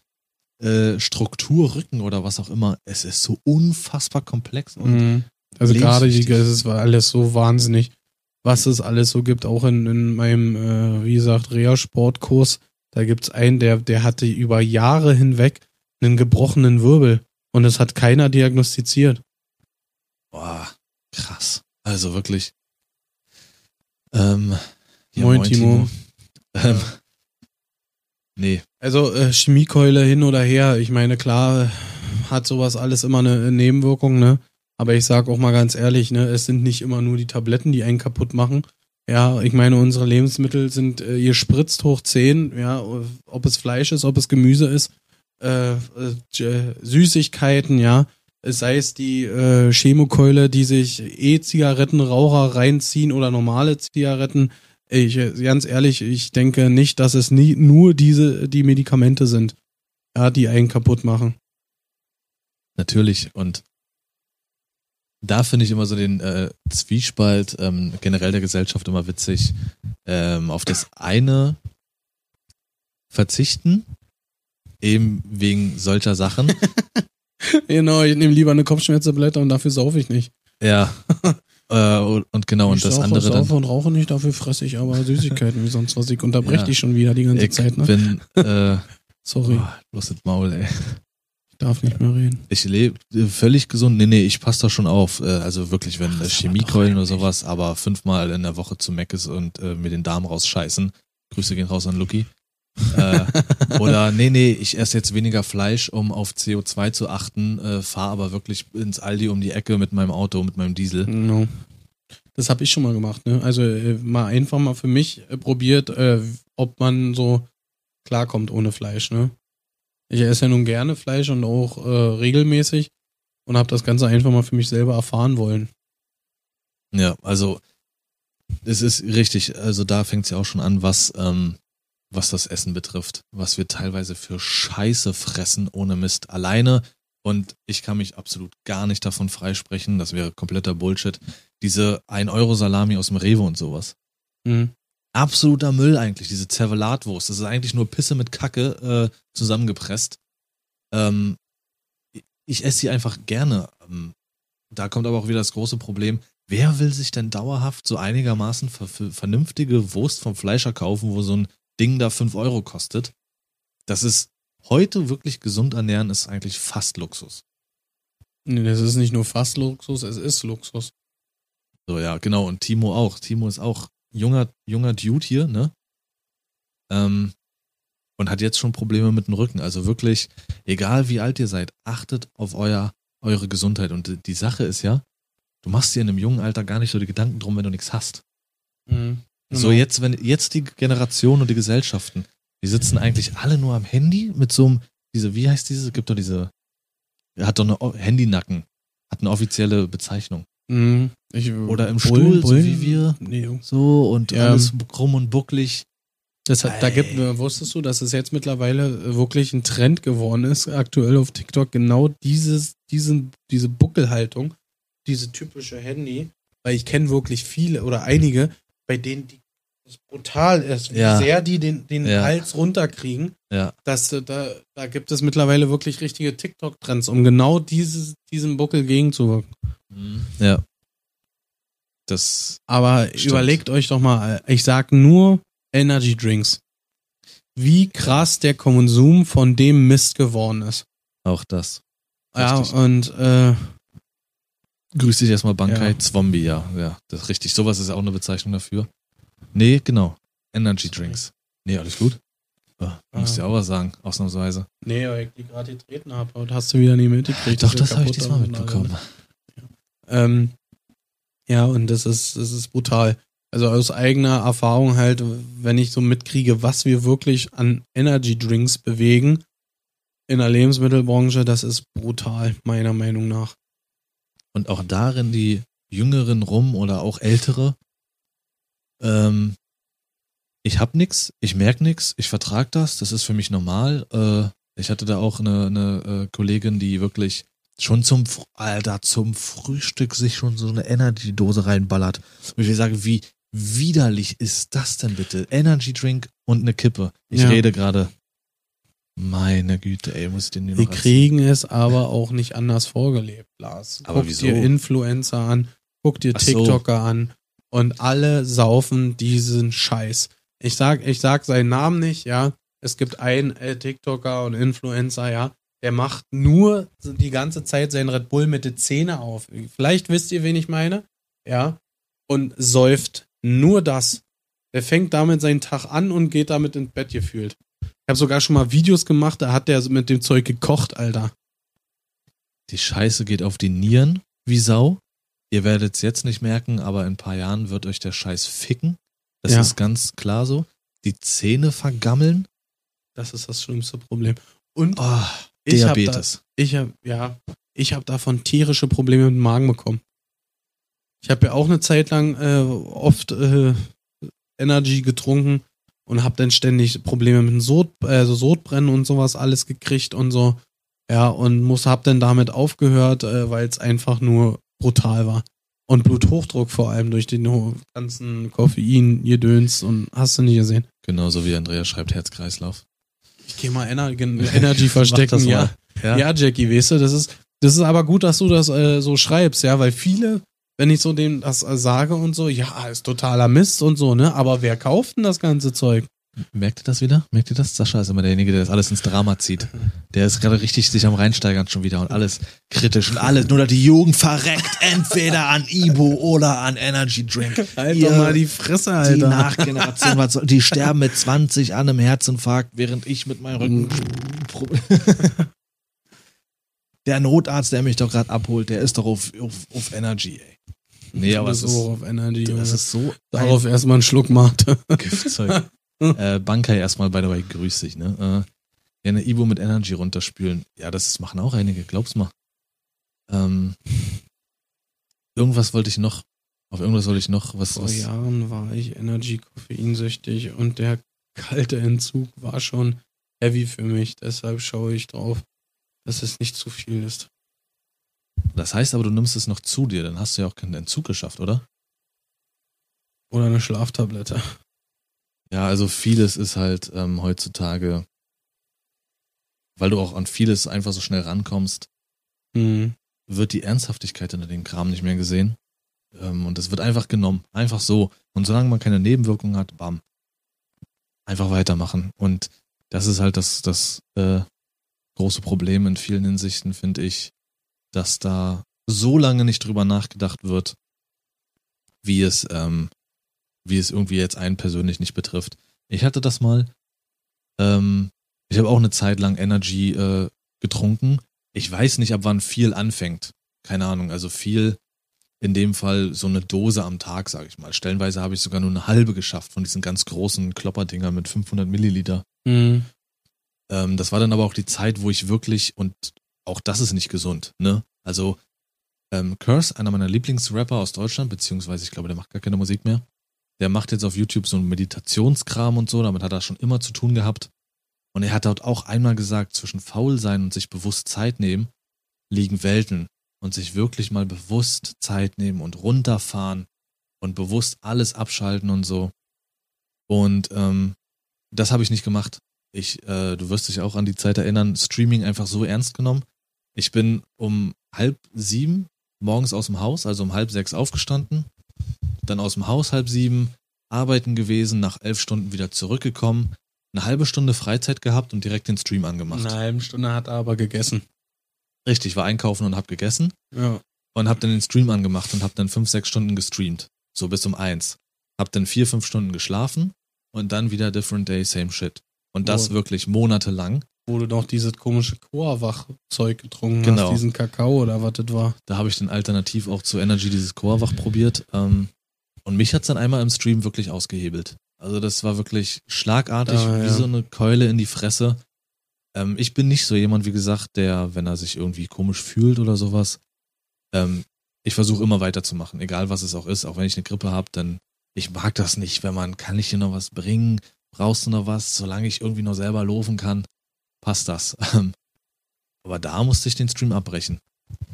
äh, Struktur, Rücken oder was auch immer, es ist so unfassbar komplex und Mhm. Also gerade die, es war alles so wahnsinnig, was es alles so gibt, auch in, in meinem, äh, wie gesagt, Reha-Sportkurs. Da gibt's einen, der, der hatte über Jahre hinweg einen gebrochenen Wirbel und es hat keiner diagnostiziert. boah, krass. Also wirklich. Ähm, ja, Moin, Timo. Ähm, nee, Also äh, Chemiekeule hin oder her, ich meine, klar äh, hat sowas alles immer eine Nebenwirkung, ne? Aber ich sag auch mal ganz ehrlich, ne, es sind nicht immer nur die Tabletten, die einen kaputt machen. Ja, ich meine, unsere Lebensmittel sind äh, gespritzt hoch 10, ja, ob es Fleisch ist, ob es Gemüse ist, äh, äh, Süßigkeiten, ja, sei es die äh, Chemokeule, die sich E-Zigarettenraucher reinziehen oder normale Zigaretten. Ich, äh, ganz ehrlich, ich denke nicht, dass es nie nur diese, die Medikamente sind, ja, die einen kaputt machen. natürlich. Und da finde ich immer so den äh, Zwiespalt ähm, generell der Gesellschaft immer witzig. Ähm, auf das eine verzichten, eben wegen solcher Sachen. genau, ich nehme lieber eine Kopfschmerztablette und dafür saufe ich nicht. Ja. äh, und, und genau, und ich das saufe, andere dann. saufe und rauche nicht, dafür fresse ich aber Süßigkeiten wie sonst was. Ich unterbreche Ja. dich schon wieder die ganze Ich Zeit, ne? bin, äh, Sorry, oh, bloß das Maul, ey. ich darf nicht mehr reden. Ich lebe völlig gesund. Nee, nee, ich passe da schon auf. Äh, Also wirklich, wenn Ach, äh, Chemiekeulen oder sowas, aber fünfmal in der Woche zu ist und äh, mir den Darm rausscheißen. Grüße gehen raus an Lucky. Äh, oder nee, nee, ich esse jetzt weniger Fleisch, um auf CO2 zu achten, äh, fahre aber wirklich ins Aldi um die Ecke mit meinem Auto, mit meinem Diesel. No. Das habe ich schon mal gemacht, ne? Also äh, mal einfach mal für mich äh, probiert, äh, ob man so klarkommt ohne Fleisch, ne? Ich esse ja nun gerne Fleisch und auch äh, regelmäßig und habe das Ganze einfach mal für mich selber erfahren wollen. Ja, also es ist richtig, also da fängt es ja auch schon an, was, ähm, was das Essen betrifft, was wir teilweise für Scheiße fressen ohne Mist alleine. Und ich kann mich absolut gar nicht davon freisprechen, das wäre kompletter Bullshit. Diese 1-Euro-Salami aus dem Rewe und sowas. Mhm. Absoluter Müll eigentlich, diese Zervelatwurst. Das ist eigentlich nur Pisse mit Kacke äh, zusammengepresst. Ähm, ich esse sie einfach gerne. Ähm, da kommt aber auch wieder das große Problem. Wer will sich denn dauerhaft so einigermaßen ver ver- vernünftige Wurst vom Fleischer kaufen, wo so ein Ding da 5 Euro kostet? Das ist heute wirklich gesund ernähren, ist eigentlich fast Luxus. Nee, das ist nicht nur fast Luxus, es ist Luxus. So, ja, genau. Und Timo auch. Timo ist auch junger, junger Dude hier, ne? Ähm, und hat jetzt schon Probleme mit dem Rücken. Also wirklich, egal wie alt ihr seid, achtet auf euer, eure Gesundheit. Und die- die Sache ist ja, du machst dir in einem jungen Alter gar nicht so die Gedanken drum, wenn du nichts hast. Mhm. So jetzt, wenn jetzt die Generation und die Gesellschaften, die sitzen eigentlich alle nur am Handy mit so einem, diese, wie heißt diese? Gibt doch diese, hat doch eine Handynacken, hat eine offizielle Bezeichnung. Mhm. Ich, Oder im Bullen- Stuhl, so Bullen- wie wir. Nee. So und Ja. alles krumm und bucklig. Das hat, da gibt, wusstest du, dass es jetzt mittlerweile wirklich ein Trend geworden ist, aktuell auf TikTok, genau dieses, diesen, diese Buckelhaltung, diese typische Handy, weil ich kenne wirklich viele oder einige, bei denen die das brutal ist, wie Ja. sehr die den, den Ja. Hals runterkriegen. Ja. Dass, äh, da, da gibt es mittlerweile wirklich richtige TikTok-Trends, um genau dieses, diesem Buckel gegenzuwirken. Ja. Das, Aber Stimmt. überlegt euch doch mal, ich sag nur Energy Drinks. Wie krass der Konsum von dem Mist geworden ist. auch das. Ja, Richtig. und äh, Grüß dich erstmal Bankai Ja. Zombie, ja. Ja, das ist richtig. Sowas ist auch eine Bezeichnung dafür. Nee, genau. Energy Drinks. Nee, alles gut. Ja, musst Ah. ja auch was sagen, ausnahmsweise. nee, weil ich die gerade getreten habe, aber hast du wieder nie mitgekriegt. Doch, das habe ich diesmal mitbekommen. Ähm, ja, und das ist, das ist brutal. Also aus eigener Erfahrung halt, wenn ich so mitkriege, was wir wirklich an Energy Drinks bewegen in der Lebensmittelbranche, das ist brutal, meiner Meinung nach. Und auch darin die Jüngeren rum oder auch Ältere. Ähm, ich hab nix, ich merk nix, ich vertrag das, das ist für mich normal. Äh, ich hatte da auch eine, eine äh, Kollegin, die wirklich schon zum, Alter, zum Frühstück sich schon so eine Energy-Dose reinballert. Und ich will sagen, wie widerlich ist das denn bitte? Energy Drink und eine Kippe. Ich Ja. rede gerade. Meine Güte, ey, muss ich den hier Wir kriegen es aber auch nicht anders vorgelebt, Lars. Aber guck wieso? dir Influencer an, guck dir Ach so. TikToker an und alle saufen diesen Scheiß. Ich sag, ich sag seinen Namen nicht, ja. Es gibt einen äh, TikToker und Influencer, ja. Der macht nur die ganze Zeit seinen Red Bull mit den Zähne auf. Vielleicht wisst ihr, wen ich meine, ja. Und säuft nur das. Der fängt damit seinen Tag an und geht damit ins Bett gefühlt. Ich habe sogar schon mal Videos gemacht, da hat der mit dem Zeug gekocht, Alter. Die Scheiße geht auf die Nieren wie Sau. Ihr werdet es jetzt nicht merken, aber in ein paar Jahren wird euch der Scheiß ficken. Das Ja. ist ganz klar so. Die Zähne vergammeln. Das ist das schlimmste Problem. Und Oh, ich habe da, Diabetes. ich hab, ja, ich habe davon tierische Probleme mit dem Magen bekommen. Ich habe ja auch eine Zeit lang äh, oft äh, Energy getrunken und habe dann ständig Probleme mit dem Sod, also Sodbrennen und sowas alles gekriegt und so. Ja, und muss hab dann damit aufgehört, äh, weil es einfach nur brutal war. Und Bluthochdruck vor allem durch den ganzen Koffein, Gedöns und hast du nicht gesehen. Genauso wie Andrea schreibt Herzkreislauf. Ich geh mal Ener Energy verstecken, ja. mal. ja. Jackie, weißt du, das ist, das ist aber gut, dass du das äh, so schreibst, ja, weil viele, wenn ich so dem das sage und so, ja, ist totaler Mist und so, ne, aber wer kauft denn das ganze Zeug? Merkt ihr das wieder? Merkt ihr das? Sascha ist immer derjenige, der das alles ins Drama zieht. Der ist gerade richtig sich am reinsteigern schon wieder und alles kritisch und alles. Nur, dass die Jugend verreckt entweder an Ibo oder an Energy Drink. Halt Ihr- doch mal die Fresse, Die Alter. Nachgeneration, was soll, die sterben mit 20 an einem Herzinfarkt, während ich mit meinem Rücken. Der Notarzt, der mich doch gerade abholt, der ist doch auf, auf, auf Energy, ey. Nee, aber es so ist, auf Energy. das Junge. ist so Darauf erstmal einen Schluck Mate. ein Giftzeug. äh, Bankai erstmal, by the way, grüß dich, ne? Äh, ja, eine Ibo mit Energy runterspülen. Ja, das machen auch einige, glaub's mal. Ähm, irgendwas wollte ich noch, auf irgendwas wollte ich noch, was, Vor was Jahren war ich Energy koffeinsüchtig und der kalte Entzug war schon heavy für mich. Deshalb schaue ich drauf, dass es nicht zu viel ist. Das heißt aber, du nimmst es noch zu dir, dann hast du ja auch keinen Entzug geschafft, oder? Oder eine Schlaftablette. Ja, also vieles ist halt ähm, heutzutage, weil du auch an vieles einfach so schnell rankommst, Hm. wird die Ernsthaftigkeit hinter dem Kram nicht mehr gesehen. Ähm, und es wird einfach genommen. Einfach so. Und solange man keine Nebenwirkungen hat, bam. Einfach weitermachen. Und das ist halt das, das äh, große Problem in vielen Hinsichten, finde ich, dass da so lange nicht drüber nachgedacht wird, wie es, ähm, wie es irgendwie jetzt einen persönlich nicht betrifft. Ich hatte das mal. Ähm, ich habe auch eine Zeit lang Energy äh, getrunken. Ich weiß nicht, ab wann viel anfängt. Keine Ahnung. Also viel, in dem Fall so eine Dose am Tag, sage ich mal. Stellenweise habe ich sogar nur eine halbe geschafft von diesen ganz großen Klopperdinger mit 500 Milliliter. Hm. Ähm, das war dann aber auch die Zeit, wo ich wirklich, und auch das ist nicht gesund, ne? Also, ähm, Curse, einer meiner Lieblingsrapper aus Deutschland, beziehungsweise ich glaube, der macht gar keine Musik mehr. Der macht jetzt auf YouTube so einen Meditationskram und so, damit hat er schon immer zu tun gehabt. Und er hat dort auch einmal gesagt, zwischen faul sein und sich bewusst Zeit nehmen, liegen Welten. Und sich wirklich mal bewusst Zeit nehmen und runterfahren und bewusst alles abschalten und so. Und ähm, das habe ich nicht gemacht. Ich, äh, du wirst dich auch an die Zeit erinnern, Streaming einfach so ernst genommen. Ich bin um halb sieben morgens aus dem Haus, also um halb sechs aufgestanden, dann aus dem Haus halb sieben, arbeiten gewesen, nach elf Stunden wieder zurückgekommen, eine halbe Stunde Freizeit gehabt und direkt den Stream angemacht. Eine halbe Stunde hat er aber gegessen. Richtig, war einkaufen und hab gegessen Ja. und hab dann den Stream angemacht und hab dann fünf, sechs Stunden gestreamt. So bis um eins. Hab dann vier, fünf Stunden geschlafen und dann wieder different day, same shit. Und das Oh. wirklich monatelang. Wo du doch dieses komische Chorwach-Zeug getrunken Genau. hast, diesen Kakao oder was das war. Da habe ich dann alternativ auch zu Energy dieses Chorwach probiert. Ähm, und mich hat's dann einmal im Stream wirklich ausgehebelt. Also das war wirklich schlagartig, Ah, wie ja. so eine Keule in die Fresse. Ähm, ich bin nicht so jemand, wie gesagt, der, wenn er sich irgendwie komisch fühlt oder sowas, ähm, ich versuche immer weiterzumachen, egal was es auch ist. Auch wenn ich eine Grippe habe, dann ich mag das nicht, wenn man, kann ich dir noch was bringen? Brauchst du noch was? Solange ich irgendwie noch selber laufen kann, passt das. Ähm, Aber da musste ich den Stream abbrechen.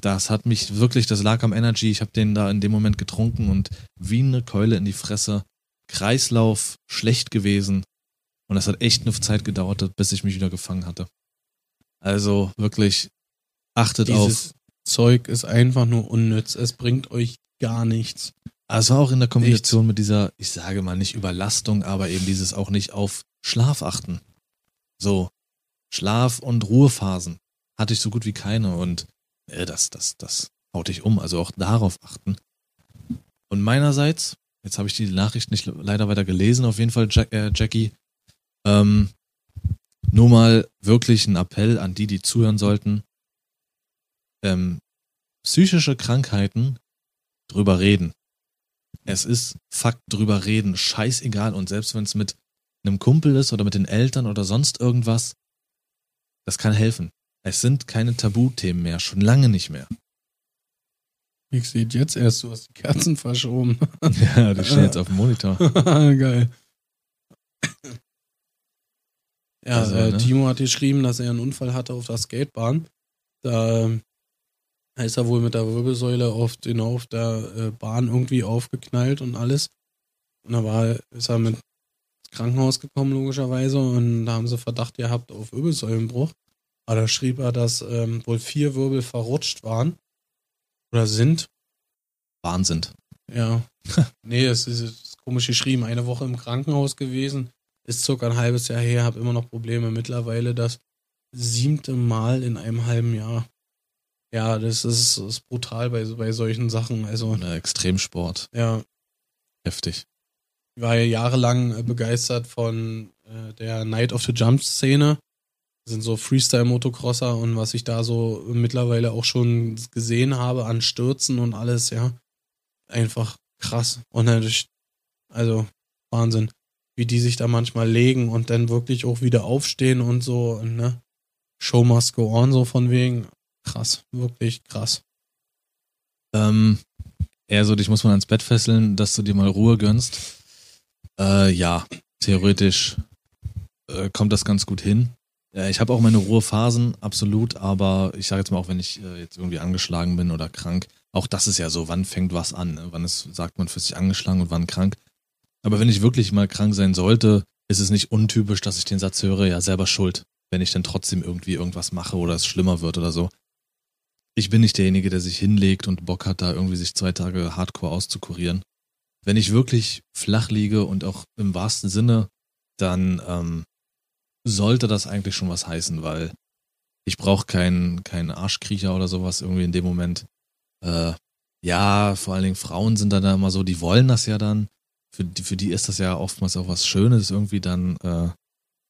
Das hat mich wirklich, das lag am Energy. Ich habe den da in dem Moment getrunken und wie eine Keule in die Fresse. Kreislauf schlecht gewesen. Und das hat echt eine Zeit gedauert, bis ich mich wieder gefangen hatte. Also wirklich achtet auf. Dieses Zeug ist einfach nur unnütz. Es bringt euch gar nichts. Also auch in der Kombination mit dieser, ich sage mal nicht Überlastung, aber eben dieses auch nicht auf Schlaf achten. So, Schlaf- und Ruhephasen hatte ich so gut wie keine und äh, das, das, das haut dich um. Also auch darauf achten. Und meinerseits, jetzt habe ich die Nachricht nicht leider weiter gelesen, auf jeden Fall, Jack, äh, Jackie, ähm, nur mal wirklich ein Appell an die, die zuhören sollten. Ähm, psychische Krankheiten drüber reden. Es ist Fakt drüber reden, scheißegal. Und selbst wenn es mit einem Kumpel ist oder mit den Eltern oder sonst irgendwas, das kann helfen. Es sind keine Tabuthemen mehr, schon lange nicht mehr. Ich sehe jetzt erst, du hast die Kerzen verschoben. Ja, die stehen jetzt auf dem Monitor. Geil. Ja, Also, äh, ne? Timo hat geschrieben, dass er einen Unfall hatte auf der Skatebahn. Da Da ist er wohl mit der Wirbelsäule auf, den, auf der äh, Bahn irgendwie aufgeknallt und alles. Und da war, ist er mit Krankenhaus gekommen, logischerweise, und da haben sie Verdacht gehabt auf Wirbelsäulenbruch. Aber da schrieb er, dass ähm, wohl vier Wirbel verrutscht waren. Oder sind. Wahnsinn. Ja. nee, es ist, ist komisch geschrieben. Eine Woche im Krankenhaus gewesen. Ist circa ein halbes Jahr her, habe immer noch Probleme. Mittlerweile das siebte Mal in einem halben Jahr. Ja, das ist, ist brutal bei, bei solchen Sachen. Also, Extremsport. ja, Heftig. War ja jahrelang äh, begeistert von äh, der Night of the Jump Szene. Das sind so Freestyle-Motocrosser und was ich da so mittlerweile auch schon gesehen habe an Stürzen und alles, ja. Einfach krass. Und natürlich, also Wahnsinn, wie die sich da manchmal legen und dann wirklich auch wieder aufstehen und so, ne? Show must go on, so von wegen. Krass, wirklich krass. Ähm, eher so, dich muss man ans Bett fesseln, dass du dir mal Ruhe gönnst. Äh, ja, theoretisch äh, kommt das ganz gut hin. Äh, ich habe auch meine Ruhephasen, absolut, aber ich sage jetzt mal auch, wenn ich äh, jetzt irgendwie angeschlagen bin oder krank, auch das ist ja so, wann fängt was an? Ne? Wann ist, sagt man für sich angeschlagen und wann krank? Aber wenn ich wirklich mal krank sein sollte, ist es nicht untypisch, dass ich den Satz höre, ja, selber schuld, wenn ich dann trotzdem irgendwie irgendwas mache oder es schlimmer wird oder so. Ich bin nicht derjenige, der sich hinlegt und Bock hat, da irgendwie sich zwei Tage hardcore auszukurieren. Wenn ich wirklich flach liege und auch im wahrsten Sinne, dann ähm, sollte das eigentlich schon was heißen, weil ich brauche keinen keinen Arschkriecher oder sowas irgendwie in dem Moment. Äh, ja, vor allen Dingen Frauen sind dann da immer so, die wollen das ja dann. Für die, für die ist das ja oftmals auch was Schönes, irgendwie dann äh,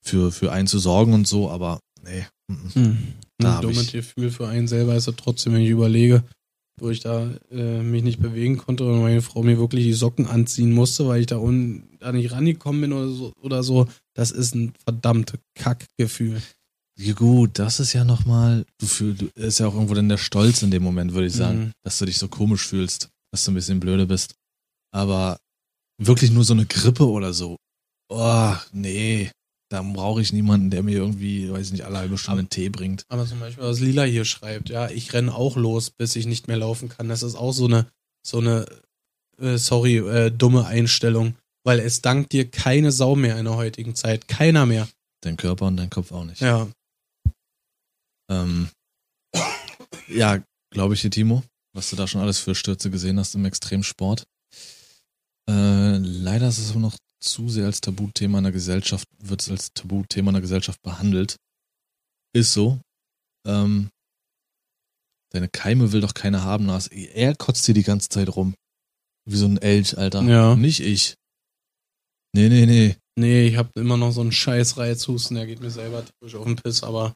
für, für einen zu sorgen und so, aber nee. mm, mm. Hm. Da Ein dummes ich- Gefühl für einen selber ist er trotzdem, wenn ich überlege, wo ich da äh, mich nicht bewegen konnte und meine Frau mir wirklich die Socken anziehen musste, weil ich da, un da nicht rangekommen bin oder so, oder so. Das ist ein verdammt Kackgefühl. Ja gut, das ist ja nochmal, du fühl, du ist ja auch irgendwo dann der Stolz in dem Moment, würde ich sagen, Mhm. dass du dich so komisch fühlst, dass du ein bisschen blöde bist. Aber wirklich nur so eine Grippe oder so. Oh, nee. Da brauche ich niemanden, der mir irgendwie, weiß ich nicht, alle halbe Stunde einen Tee bringt. Aber zum Beispiel, was Lila hier schreibt, ja, ich renne auch los, bis ich nicht mehr laufen kann. Das ist auch so eine, so eine, äh, sorry, äh, dumme Einstellung. Weil es dankt dir keine Sau mehr in der heutigen Zeit. Keiner mehr. Dein Körper und dein Kopf auch nicht. Ja. Ähm, ja, glaube ich dir, Timo, was du da schon alles für Stürze gesehen hast im Extremsport. Äh, leider ist es aber noch zu sehr als Tabuthema in der Gesellschaft, wird es als Tabuthema in der Gesellschaft behandelt. Ist so. Ähm, deine Keime will doch keiner haben. Nas. Er kotzt hier die ganze Zeit rum. Wie so ein Elch, Alter. Ja. Nicht ich. Nee, nee, nee. Nee, ich habe immer noch so einen scheiß Reizhusten, der geht mir selber tierisch auf den Piss, aber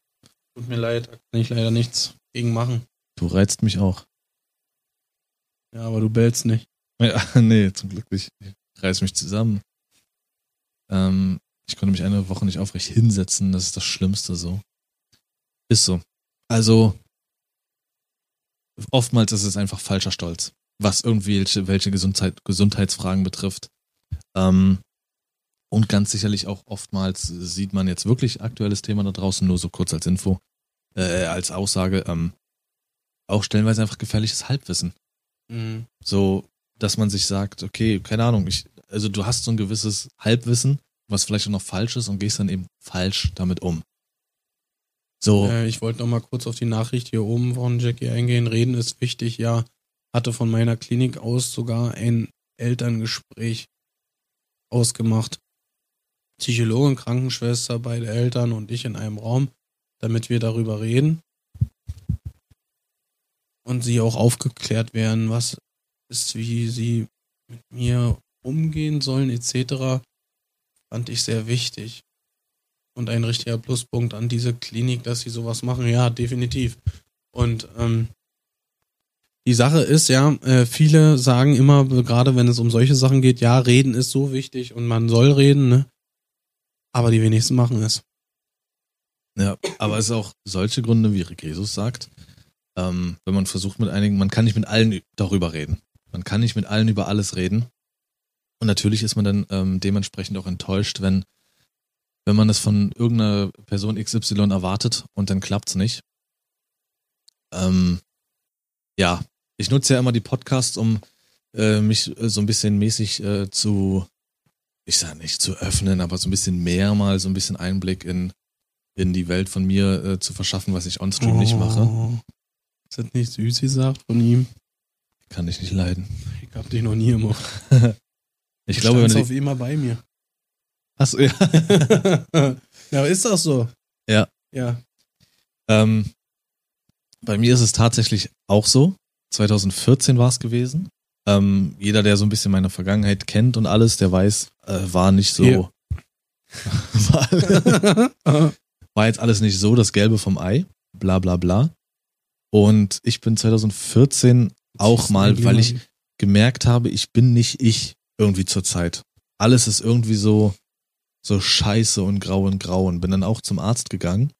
tut mir leid, da kann ich leider nichts gegen machen. Du reizt mich auch. Ja, aber du bellst nicht. Ja, nee, zum Glück nicht. Ich reiß mich zusammen. Ähm, ich konnte mich eine Woche nicht aufrecht hinsetzen. Das ist das Schlimmste so. Ist so. Also, oftmals ist es einfach falscher Stolz, was irgendwie welche, welche Gesundheit, Gesundheitsfragen betrifft. Ähm, und ganz sicherlich auch oftmals sieht man jetzt wirklich aktuelles Thema da draußen, nur so kurz als Info, äh, als Aussage, ähm, auch stellenweise einfach gefährliches Halbwissen. Mhm. So, dass man sich sagt, okay, keine Ahnung, ich, also du hast so ein gewisses Halbwissen, was vielleicht auch noch falsch ist und gehst dann eben falsch damit um. So, Äh, ich wollte noch mal kurz auf die Nachricht hier oben von Jackie eingehen. Reden ist wichtig, ja. Hatte von meiner Klinik aus sogar ein Elterngespräch ausgemacht. Psychologin, Krankenschwester, beide Eltern und ich in einem Raum, damit wir darüber reden. Und sie auch aufgeklärt werden, was ist, wie sie mit mir umgehen sollen, etc. Fand ich sehr wichtig und ein richtiger Pluspunkt an diese Klinik, dass sie sowas machen. Ja, definitiv. Und ähm, die Sache ist ja, äh, viele sagen immer, gerade wenn es um solche Sachen geht, ja, reden ist so wichtig und man soll reden, ne? Aber die wenigsten machen es. ja, aber es ist auch solche Gründe, wie Rick Jesus sagt, ähm, wenn man versucht mit einigen, man kann nicht mit allen darüber reden. Man kann nicht mit allen über alles reden. Und natürlich ist man dann ähm, dementsprechend auch enttäuscht, wenn, wenn man das von irgendeiner Person XY erwartet und dann klappt's nicht. Ähm, ja, ich nutze ja immer die Podcasts, um äh, mich äh, so ein bisschen mäßig äh, zu, ich sage nicht zu öffnen, aber so ein bisschen mehr mal so ein bisschen Einblick in, in die Welt von mir äh, zu verschaffen, was ich onstream oh. nicht mache. Ist das nicht süß gesagt von ihm? Kann ich nicht leiden. Ich hab dich noch nie immer. ich glaube, wenn du auf immer bei mir. Achso, ja. ja, ist das so? Ja. Ja. Ähm, bei mir ist es tatsächlich auch so. 2014 war es gewesen. Ähm, jeder, der so ein bisschen meine Vergangenheit kennt und alles, der weiß, äh, war nicht so. war, war jetzt alles nicht so das Gelbe vom Ei. Bla bla bla. Und ich bin 2014 auch mal, weil ich gemerkt habe, ich bin nicht ich irgendwie zur Zeit. Alles ist irgendwie so, so scheiße und grau und grau und bin dann auch zum Arzt gegangen.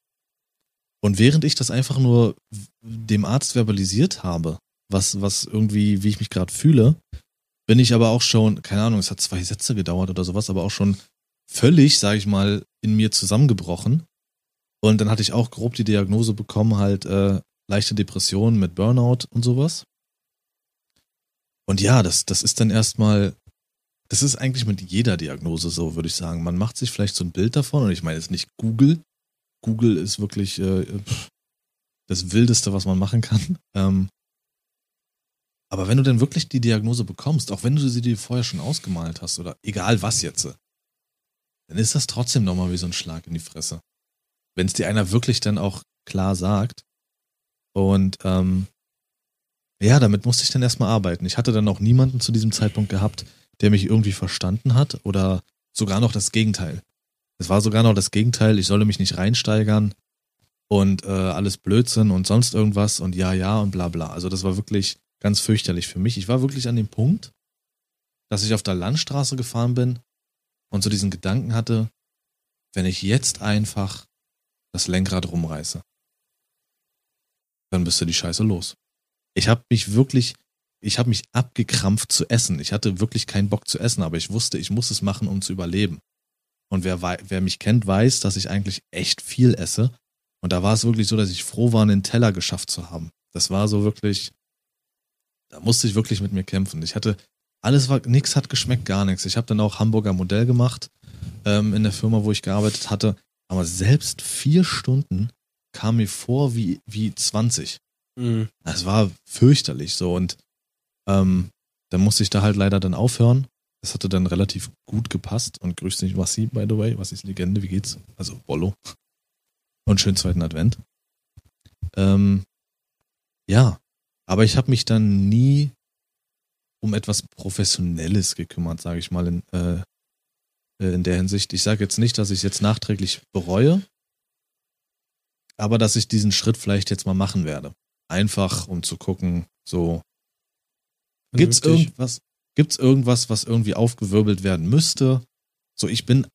Und während ich das einfach nur dem Arzt verbalisiert habe, was, was irgendwie, wie ich mich gerade fühle, bin ich aber auch schon, keine Ahnung, es hat zwei Sätze gedauert oder sowas, aber auch schon völlig, sag ich mal, in mir zusammengebrochen. Und dann hatte ich auch grob die Diagnose bekommen, halt äh, leichte Depression mit Burnout und sowas. Und ja, das, das ist dann erstmal, das ist eigentlich mit jeder Diagnose so, würde ich sagen. Man macht sich vielleicht so ein Bild davon und ich meine jetzt nicht Google. Google ist wirklich äh, das Wildeste, was man machen kann. Ähm, aber wenn du denn wirklich die Diagnose bekommst, auch wenn du sie dir vorher schon ausgemalt hast oder egal was jetzt, dann ist das trotzdem nochmal wie so ein Schlag in die Fresse. Wenn es dir einer wirklich dann auch klar sagt. Und ähm, ja, damit musste ich dann erstmal arbeiten. Ich hatte dann auch niemanden zu diesem Zeitpunkt gehabt, der mich irgendwie verstanden hat oder sogar noch das Gegenteil. Es war sogar noch das Gegenteil, ich solle mich nicht reinsteigern und äh, alles Blödsinn und sonst irgendwas und ja, ja und bla bla. Also das war wirklich ganz fürchterlich für mich. Ich war wirklich an dem Punkt, dass ich auf der Landstraße gefahren bin und so diesen Gedanken hatte, wenn ich jetzt einfach das Lenkrad rumreiße, dann bist du die Scheiße los. Ich habe mich wirklich, ich habe mich abgekrampft zu essen. Ich hatte wirklich keinen Bock zu essen, aber ich wusste, ich muss es machen, um zu überleben. Und wer, wer mich kennt, weiß, dass ich eigentlich echt viel esse. Und da war es wirklich so, dass ich froh war, einen Teller geschafft zu haben. Das war so wirklich, da musste ich wirklich mit mir kämpfen. Ich hatte, alles war, nichts hat geschmeckt, gar nichts. Ich habe dann auch Hamburger Modell gemacht ähm, in der Firma, wo ich gearbeitet hatte. Aber selbst vier Stunden kam mir vor wie, wie 20. Mhm. Das war fürchterlich so. Und ähm, dann musste ich da halt leider dann aufhören. Das hatte dann relativ gut gepasst. Und grüß dich, Wassi, by the way. Wassis Legende, wie geht's? Also Bollo. Und schönen zweiten Advent. Ähm, ja, aber ich habe mich dann nie um etwas Professionelles gekümmert, sage ich mal, in, äh, äh, in der Hinsicht. Ich sage jetzt nicht, dass ich es jetzt nachträglich bereue, aber dass ich diesen Schritt vielleicht jetzt mal machen werde. Einfach, um zu gucken, so, gibt's irgendwas, gibt's irgendwas, was irgendwie aufgewirbelt werden müsste? So, ich bin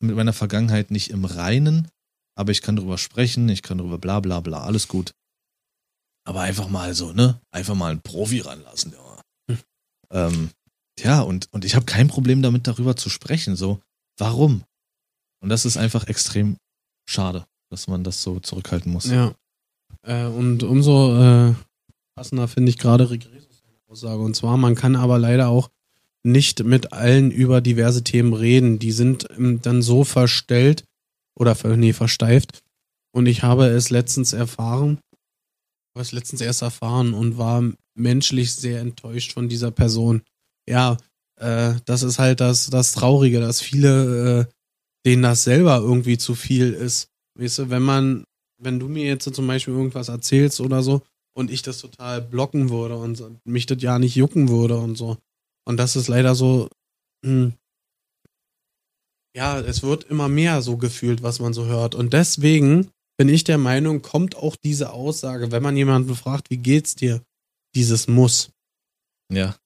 mit meiner Vergangenheit nicht im Reinen, aber ich kann darüber sprechen, ich kann darüber bla bla bla, alles gut. Aber einfach mal so, ne? Einfach mal einen Profi ranlassen, ja. Hm. Ähm, ja, und, und ich habe kein Problem damit, darüber zu sprechen. So, warum? Und das ist einfach extrem schade, dass man das so zurückhalten muss. Ja. Äh, und umso äh, passender finde ich gerade Regresus Aussage. Und zwar, man kann aber leider auch nicht mit allen über diverse Themen reden. Die sind ähm, dann so verstellt oder nee, versteift. Und ich habe es letztens erfahren, habe es letztens erst erfahren und war menschlich sehr enttäuscht von dieser Person. Ja, äh, das ist halt das, das Traurige, dass viele, äh, denen das selber irgendwie zu viel ist. Weißt du, wenn man, wenn du mir jetzt zum Beispiel irgendwas erzählst oder so und ich das total blocken würde und mich das ja nicht jucken würde und so. Und das ist leider so, hm, ja, es wird immer mehr so gefühlt, was man so hört. Und deswegen bin ich der Meinung, kommt auch diese Aussage, wenn man jemanden fragt, wie geht's dir? Dieses Muss. Ja.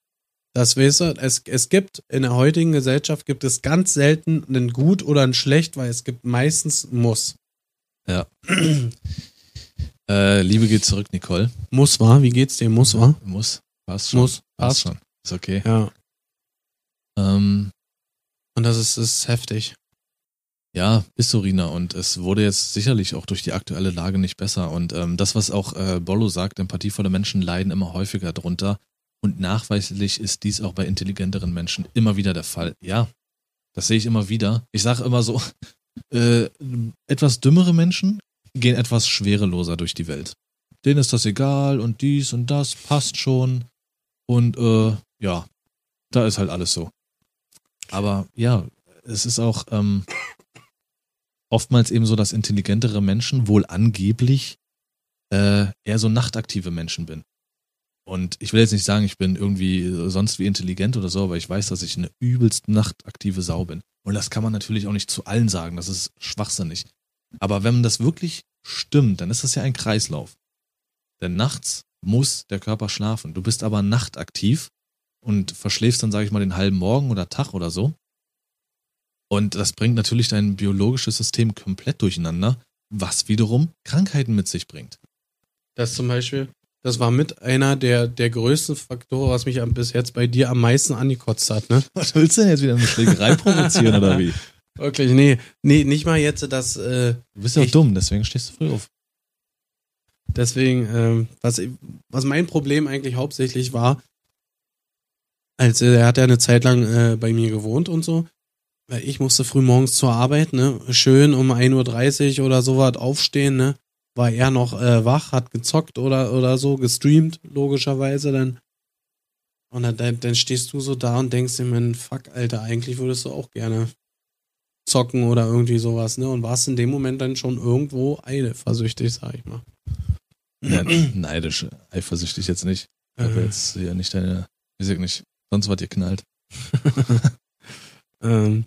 Das weißt du, es, es gibt in der heutigen Gesellschaft gibt es ganz selten einen gut oder einen schlecht, weil es gibt meistens Muss. Ja. äh, Liebe geht zurück, Nicole. Muss war, wie geht's dir? Muss war? Muss. Passt schon. Muss. Passt schon. Ist okay. Ja. Ähm, Und das ist, ist heftig. Ja, ist so, Rina. Und es wurde jetzt sicherlich auch durch die aktuelle Lage nicht besser. Und ähm, das, was auch äh, Bollo sagt, empathievolle Menschen leiden immer häufiger drunter. Und nachweislich ist dies auch bei intelligenteren Menschen immer wieder der Fall. Ja, das sehe ich immer wieder. Ich sage immer so, äh, etwas dümmere Menschen gehen etwas schwereloser durch die Welt. Denen ist das egal und dies und das passt schon. Und äh, ja, da ist halt alles so. Aber ja, es ist auch ähm, oftmals eben so, dass intelligentere Menschen wohl angeblich äh, eher so nachtaktive Menschen bin. Und ich will jetzt nicht sagen, ich bin irgendwie sonst wie intelligent oder so, aber ich weiß, dass ich eine übelst nachtaktive Sau bin. Und das kann man natürlich auch nicht zu allen sagen, das ist schwachsinnig. Aber wenn das wirklich stimmt, dann ist das ja ein Kreislauf. Denn nachts muss der Körper schlafen. Du bist aber nachtaktiv und verschläfst dann, sage ich mal, den halben Morgen oder Tag oder so. Und das bringt natürlich dein biologisches System komplett durcheinander, was wiederum Krankheiten mit sich bringt. Das zum Beispiel, das war mit einer der, der größten Faktoren, was mich bis jetzt bei dir am meisten angekotzt hat, ne? Was willst du denn jetzt wieder eine Schlägerei provozieren oder wie? Wirklich, nee, nee, nicht mal jetzt, dass. Äh, du bist ja auch dumm, deswegen stehst du früh auf. Deswegen, ähm, was, was mein Problem eigentlich hauptsächlich war, als äh, er hat ja eine Zeit lang äh, bei mir gewohnt und so. Weil ich musste früh morgens zur Arbeit, ne? Schön um 1.30 Uhr oder so was aufstehen, ne? War er noch äh, wach, hat gezockt oder, oder so, gestreamt, logischerweise dann. Und dann, dann stehst du so da und denkst dir, fuck, Alter, eigentlich würdest du auch gerne zocken oder irgendwie sowas, ne? Und warst in dem Moment dann schon irgendwo eifersüchtig, sag ich mal. Ja, neidisch, eifersüchtig jetzt nicht. Aber jetzt hier nicht deine, weiß ich nicht, sonst was ihr knallt. ähm,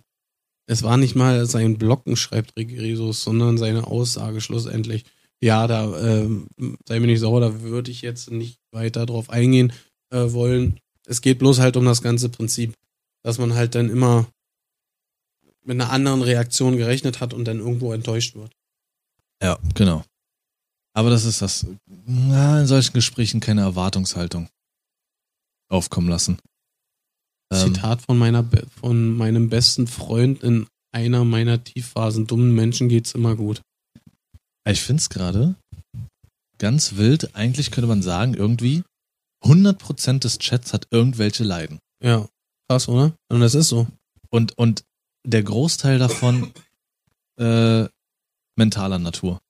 es war nicht mal sein Blocken, schreibt Regresus, sondern seine Aussage schlussendlich. Ja, da ähm, sei mir nicht sauer, da würde ich jetzt nicht weiter drauf eingehen äh, wollen. Es geht bloß halt um das ganze Prinzip, dass man halt dann immer mit einer anderen Reaktion gerechnet hat und dann irgendwo enttäuscht wird. Ja, genau. Aber das ist das, na, in solchen Gesprächen keine Erwartungshaltung aufkommen lassen. Ähm, Zitat von meiner, von meinem besten Freund in einer meiner Tiefphasen. Dummen Menschen geht's immer gut. Ich find's gerade ganz wild. Eigentlich könnte man sagen, irgendwie 100% des Chats hat irgendwelche Leiden. Ja, krass, oder? Und das ist so. Und, und der Großteil davon äh, mentaler Natur.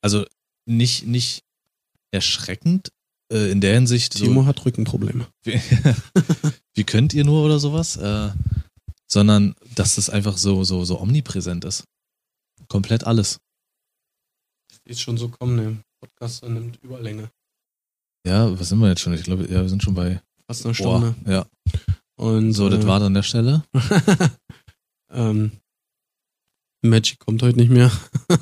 Also nicht, nicht erschreckend äh, in der Hinsicht. Timo so, hat Rückenprobleme. Wie, wie, könnt ihr nur oder sowas? Äh, sondern dass das einfach so, so, so omnipräsent ist. Komplett alles. Ist schon so kommen, ne? Podcast nimmt Überlänge. Ja, was sind wir jetzt schon? Ich glaube, ja, wir sind schon bei fast einer Stunde. Boah, ja. Und so, äh, das war dann der Stelle. ähm, Magic kommt heute nicht mehr.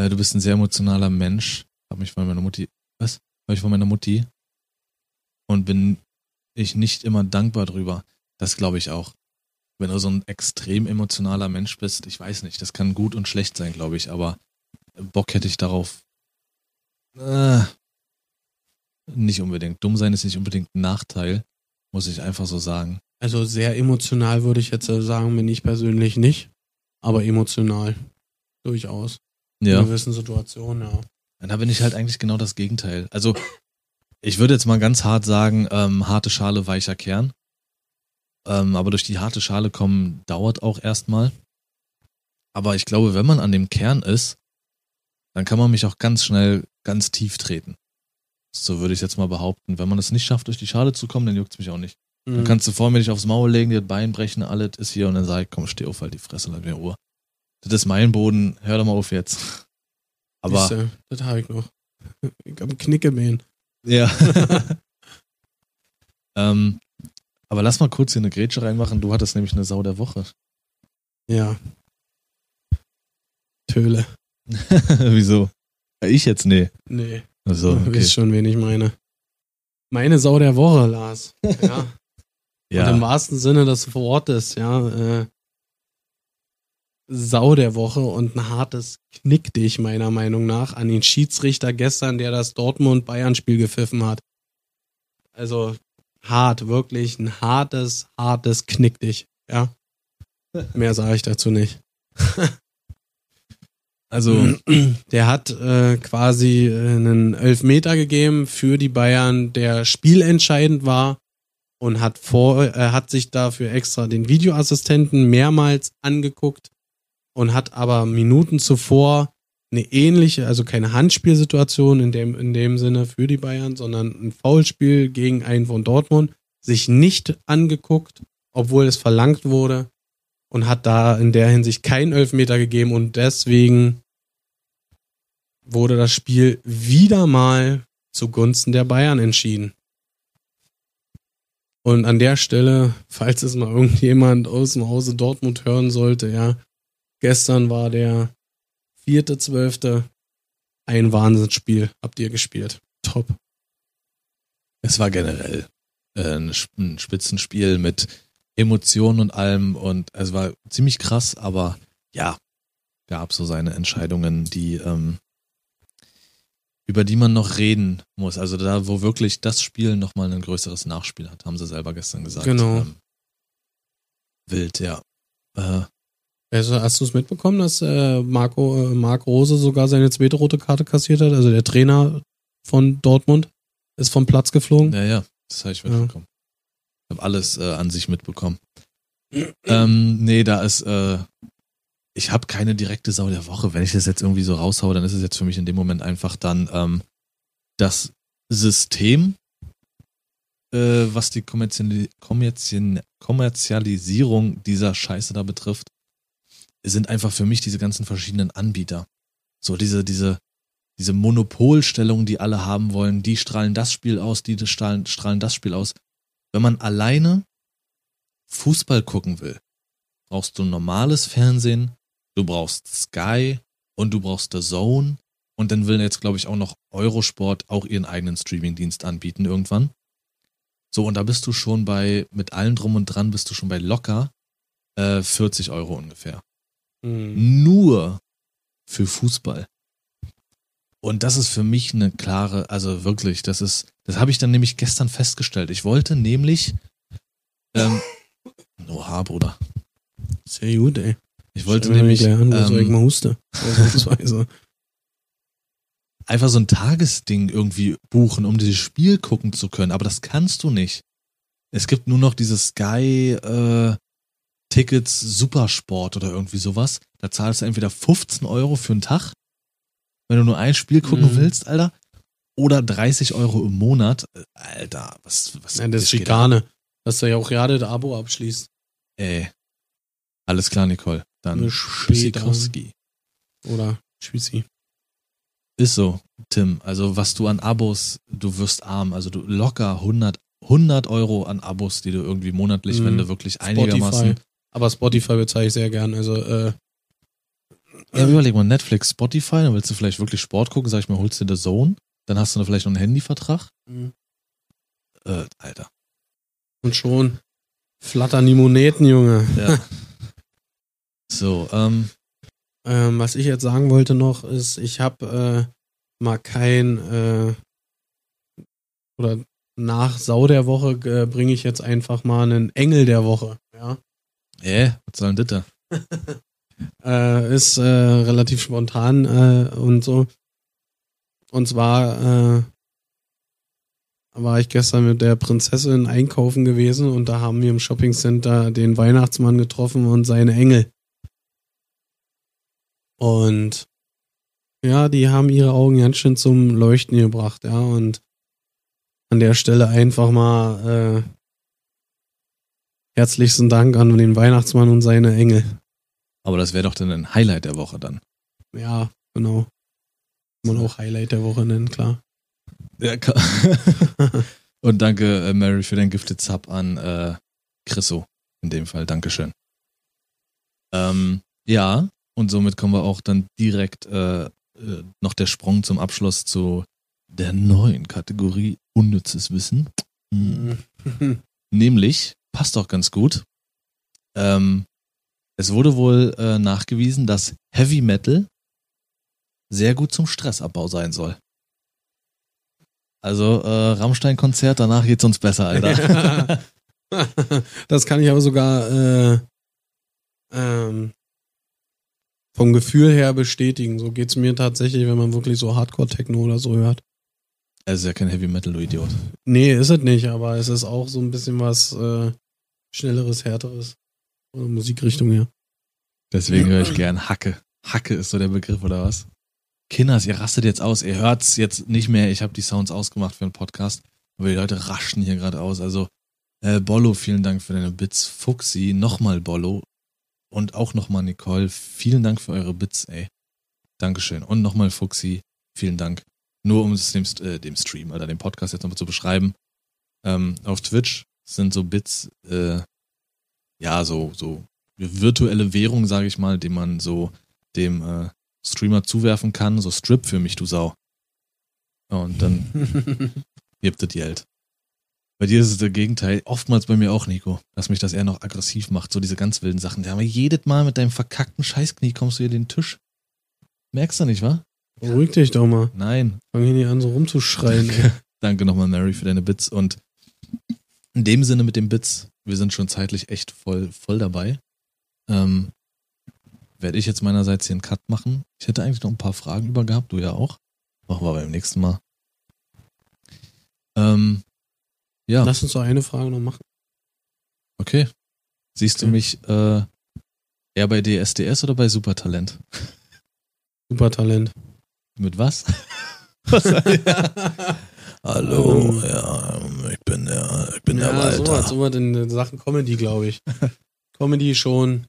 Äh, du bist ein sehr emotionaler Mensch. Hab mich von meiner Mutti, was? Hab ich von meiner Mutti. Und bin ich nicht immer dankbar drüber. Das glaube ich auch. Wenn du so ein extrem emotionaler Mensch bist, ich weiß nicht, das kann gut und schlecht sein, glaube ich, aber Bock hätte ich darauf. Äh, nicht unbedingt. Dumm sein ist nicht unbedingt ein Nachteil, muss ich einfach so sagen. Also sehr emotional würde ich jetzt sagen, bin ich persönlich nicht, aber emotional durchaus. Ja. In gewissen Situationen, ja. Da bin ich halt eigentlich genau das Gegenteil. Also, ich würde jetzt mal ganz hart sagen, ähm, harte Schale, weicher Kern. Ähm, aber durch die harte Schale kommen dauert auch erstmal. Aber ich glaube, wenn man an dem Kern ist, dann kann man mich auch ganz schnell ganz tief treten. So würde ich jetzt mal behaupten. Wenn man es nicht schafft, durch die Schale zu kommen, dann juckt es mich auch nicht. Mhm. Dann kannst du vor mir dich aufs Maul legen, dir das Bein brechen, alles ist hier und dann sag ich, komm, steh auf, halt die Fresse, halt mir Ruhe das ist mein Boden, hör doch mal auf jetzt. Aber. Siehste, das habe ich noch. Ich hab Knickemähen. Ja. ähm, aber lass mal kurz hier eine Grätsche reinmachen. Du hattest nämlich eine Sau der Woche. Ja. Töle. Wieso? Ich jetzt? Nee. Nee. Also, okay. Du weißt schon, wen ich meine. Meine Sau der Woche, Lars. Ja. ja. Und im wahrsten Sinne des Wortes, ja. Äh, Sau der Woche und ein hartes Knick dich meiner Meinung nach an den Schiedsrichter gestern, der das Dortmund-Bayern-Spiel gepfiffen hat. Also hart, wirklich ein hartes, hartes Knick dich, ja. Mehr sage ich dazu nicht. Also, Der hat äh, quasi äh, einen Elfmeter gegeben für die Bayern, der spielentscheidend war und hat vor, äh, hat sich dafür extra den Videoassistenten mehrmals angeguckt und hat aber Minuten zuvor eine ähnliche, also keine Handspielsituation in dem, in dem Sinne für die Bayern, sondern ein Foulspiel gegen einen von Dortmund sich nicht angeguckt, obwohl es verlangt wurde und hat da in der Hinsicht keinen Elfmeter gegeben und deswegen wurde das Spiel wieder mal zugunsten der Bayern entschieden. Und an der Stelle, falls es mal irgendjemand aus dem Hause Dortmund hören sollte, ja, gestern war der vierte, zwölfte, ein Wahnsinnsspiel habt ihr gespielt. Top. es war generell äh, ein Sp- ein Spitzenspiel mit Emotionen und allem und es war ziemlich krass, aber ja, gab so seine Entscheidungen, die ähm, über die man noch reden muss. Also da, wo wirklich das Spiel nochmal ein größeres Nachspiel hat, haben sie selber gestern gesagt. Genau. Ähm, wild, ja. Äh, Also hast du es mitbekommen, dass äh, Marco, äh, Marc Rose sogar seine zweite rote Karte kassiert hat? Also der Trainer von Dortmund ist vom Platz geflogen. Ja, ja, das habe ich mitbekommen. Habe alles äh, an sich mitbekommen. ähm, nee, da ist, äh, ich habe keine direkte Sau der Woche. Wenn ich das jetzt irgendwie so raushaue, dann ist es jetzt für mich in dem Moment einfach dann ähm, das System, äh, was die Kommerziali Kommerzien Kommerzialisierung dieser Scheiße da betrifft, sind einfach für mich diese ganzen verschiedenen Anbieter. So diese, diese, diese Monopolstellung, die alle haben wollen, die strahlen das Spiel aus, die strahlen, strahlen das Spiel aus. Wenn man alleine Fußball gucken will, brauchst du normales Fernsehen, du brauchst Sky und du brauchst The Zone und dann will jetzt, glaube ich, auch noch Eurosport auch ihren eigenen Streamingdienst anbieten irgendwann. So, und da bist du schon bei, mit allem drum und dran, bist du schon bei locker äh, 40 Euro ungefähr Hm. nur für Fußball. Und das ist für mich eine klare, also wirklich, das ist, das habe ich dann nämlich gestern festgestellt. Ich wollte nämlich, ähm, oha, Bruder. Sehr gut, ey. Ich wollte nämlich an, soll ich ähm, mal huste. Ausnahmsweise. einfach so ein Tagesding irgendwie buchen, um dieses Spiel gucken zu können. Aber das kannst du nicht. Es gibt nur noch dieses Sky äh, Tickets Supersport oder irgendwie sowas. Da zahlst du entweder 15 Euro für einen Tag, wenn du nur ein Spiel gucken Mhm. willst, Alter, oder 30 Euro im Monat. Alter, was, was Ja, das ist Schikane. Dass du ja auch gerade das Abo abschließt. ab? Ey. Alles klar, Nicole. Dann. Tschüssikowski. Oder Schwitzi. Ist so, Tim. Also was du an Abos, du wirst arm. Also du locker 100, 100 Euro an Abos, die du irgendwie monatlich, Mhm. wenn du wirklich einigermaßen... Spotify. Aber Spotify bezahle ich sehr gern. Also, äh, Ja, überleg mal, Netflix, Spotify, dann willst du vielleicht wirklich Sport gucken, sag ich mal, holst dir The Zone, dann hast du vielleicht noch einen Handyvertrag. Mhm. Äh, Alter. und schon flattern die Moneten, Junge. Ja. so, ähm, Ähm, was ich jetzt sagen wollte noch, ist, ich habe äh, mal kein äh, oder nach Sau der Woche äh, bringe ich jetzt einfach mal einen Engel der Woche. Ja, äh, was soll denn das da? äh, ist äh, relativ spontan äh, und so. Und zwar äh, war ich gestern mit der Prinzessin einkaufen gewesen und da haben wir im Shoppingcenter den Weihnachtsmann getroffen und seine Engel. Und ja, die haben ihre Augen ganz schön zum Leuchten gebracht, ja, und an der Stelle einfach mal äh, herzlichsten Dank an den Weihnachtsmann und seine Engel. Aber das wäre doch dann ein Highlight der Woche dann. Ja, genau. Kann man auch Highlight der Woche nennen, klar. Ja, ka- Und danke, äh, Mary, für den Gifted Sub an äh, Chriso. In dem Fall, Dankeschön. Ähm, ja, und somit kommen wir auch dann direkt äh, äh, noch der Sprung zum Abschluss zu der neuen Kategorie Unnützes Wissen. Hm. Nämlich, passt auch ganz gut. Ähm, es wurde wohl äh, nachgewiesen, dass Heavy Metal sehr gut zum Stressabbau sein soll. Also äh, Rammstein-Konzert, danach geht's uns besser, Alter. das kann ich aber sogar äh, ähm, vom Gefühl her bestätigen. So geht's mir tatsächlich, wenn man wirklich so Hardcore-Techno oder so hört. Er ist ja kein Heavy Metal, du Idiot. Nee, ist es nicht, aber es ist auch so ein bisschen was äh, Schnelleres, Härteres. Der Musikrichtung her. Deswegen höre ich gern Hacke. Hacke ist so der Begriff, oder was? Kinders, ihr rastet jetzt aus. Ihr hört's jetzt nicht mehr. Ich habe die Sounds ausgemacht für den Podcast. Aber die Leute raschen hier gerade aus. Also, äh, Bollo, vielen Dank für deine Bits. Fuxi, nochmal Bollo. Und auch nochmal Nicole. Vielen Dank für eure Bits, ey. Dankeschön. Und nochmal Fuxi. Vielen Dank. Nur um es dem, äh, dem Stream, oder dem Podcast jetzt nochmal zu beschreiben. Ähm, auf Twitch sind so Bits, äh, ja, so, so virtuelle Währung, sage ich mal, die man so dem äh, Streamer zuwerfen kann. So Strip für mich, du Sau. Und dann gibt es Geld. Bei dir ist es der Gegenteil. Oftmals bei mir auch, Nico, dass mich das eher noch aggressiv macht. So diese ganz wilden Sachen. Ja, aber jedes Mal mit deinem verkackten Scheißknie kommst du hier den Tisch. Merkst du nicht, wa? Beruhig dich doch mal. Nein. Fang hier nicht an, so rumzuschreien. ey. Danke nochmal, Mary, für deine Bits. Und in dem Sinne mit den Bits, wir sind schon zeitlich echt voll, voll dabei. Ähm, werde ich jetzt meinerseits hier einen Cut machen. Ich hätte eigentlich noch ein paar Fragen über gehabt, du ja auch. Machen wir beim nächsten Mal. Ähm, ja, Lass uns doch eine Frage noch machen. okay. Siehst du Okay. mich äh, eher bei DSDS oder bei Supertalent? Super Talent. Mit was? Hallo, ja, ich bin der, ich bin ja, sowas, sowas in den Sachen Comedy, glaube ich. Comedy schon,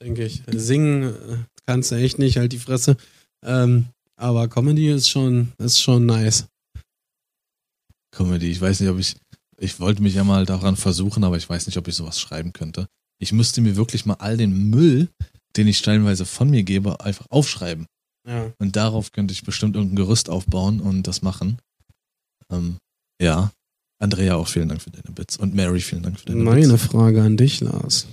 denke ich. Singen äh, kannst du echt nicht, halt die Fresse. Ähm, aber Comedy ist schon, ist schon nice. Comedy. Ich weiß nicht, ob ich. Ich wollte mich ja mal daran versuchen, aber ich weiß nicht, ob ich sowas schreiben könnte. Ich müsste mir wirklich mal all den Müll, den ich stellenweise von mir gebe, einfach aufschreiben. Ja. Und darauf könnte ich bestimmt irgendein Gerüst aufbauen und das machen. Ähm, ja. Andrea, auch vielen Dank für deine Bits. Und Mary, vielen Dank für deine Meine Bits. Frage an dich, Lars.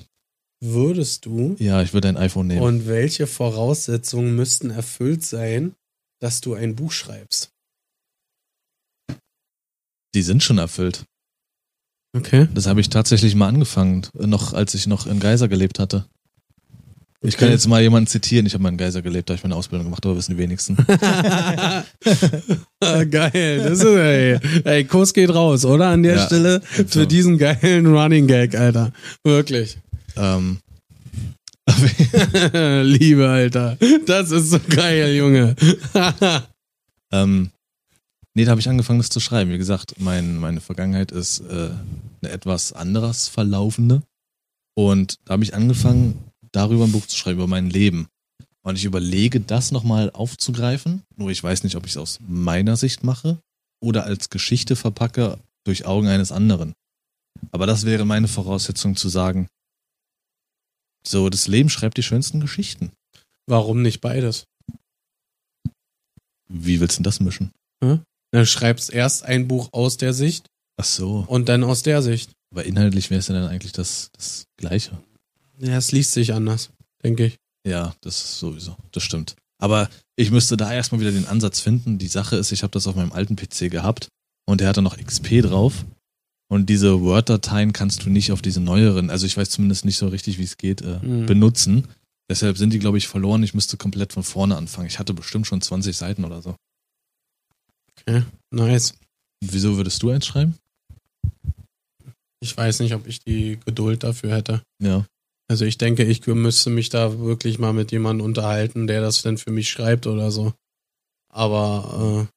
Würdest du Ja, ich würde ein iPhone nehmen. und welche Voraussetzungen müssten erfüllt sein, dass du ein Buch schreibst? Die sind schon erfüllt. Okay. Das habe ich tatsächlich mal angefangen, noch als ich noch in Geiser gelebt hatte. Ich kann jetzt mal jemanden zitieren. Ich habe mal in Geiser gelebt, da habe ich meine Ausbildung gemacht, aber wissen die wenigsten. Ah, Geil, das ist, ey, ey, Kuss geht raus, oder? An der Ja, Stelle für diesen geilen Running Gag, Alter. Wirklich. ähm, Liebe, Alter. Das ist so geil, Junge. ähm, nee, da habe ich angefangen, das zu schreiben. Wie gesagt, mein, meine Vergangenheit ist äh, eine etwas anderes verlaufende. Und da habe ich angefangen, darüber ein Buch zu schreiben, über mein Leben. Und ich überlege, das nochmal aufzugreifen. Nur ich weiß nicht, ob ich es aus meiner Sicht mache oder als Geschichte verpacke durch Augen eines anderen. Aber das wäre meine Voraussetzung zu sagen, so, das Leben schreibt die schönsten Geschichten. Warum nicht beides? Wie willst du denn das mischen? Du schreibst erst ein Buch aus der Sicht Ach so. und dann aus der Sicht. Aber inhaltlich wäre es ja dann eigentlich das, das Gleiche. Ja, es liest sich anders, denke ich. Ja, das ist sowieso. Das stimmt. Aber ich müsste da erstmal wieder den Ansatz finden. Die Sache ist, ich habe das auf meinem alten PC gehabt und der hatte noch XP drauf. Und diese Word-Dateien kannst du nicht auf diese neueren, also ich weiß zumindest nicht so richtig, wie es geht, äh, Mhm. benutzen. Deshalb sind die, glaube ich, verloren. Ich müsste komplett von vorne anfangen. Ich hatte bestimmt schon 20 Seiten oder so. Okay, nice. Wieso würdest du eins schreiben? Ich weiß nicht, ob ich die Geduld dafür hätte. Ja. Also ich denke, ich müsste mich da wirklich mal mit jemandem unterhalten, der das dann für mich schreibt oder so. Aber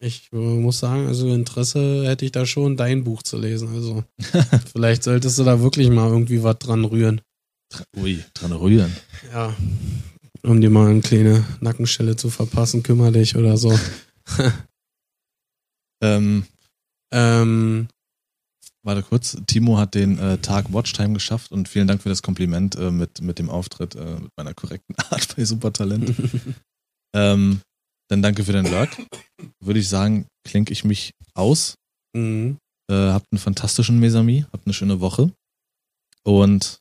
äh, ich äh, muss sagen, also Interesse hätte ich da schon, dein Buch zu lesen. Also vielleicht solltest du da wirklich mal irgendwie was dran rühren. Ui, dran rühren. Ja. Um dir mal eine kleine Nackenstelle zu verpassen, kümmere dich oder so. Ähm, Ähm, Warte kurz, Timo hat den äh, Tag Watchtime geschafft und vielen Dank für das Kompliment äh, mit, mit dem Auftritt, äh, mit meiner korrekten Art bei Supertalent. ähm, dann danke für den Lurk. Würde ich sagen, klinke ich mich aus. mhm. Äh, habt einen fantastischen Mesami, habt eine schöne Woche. Und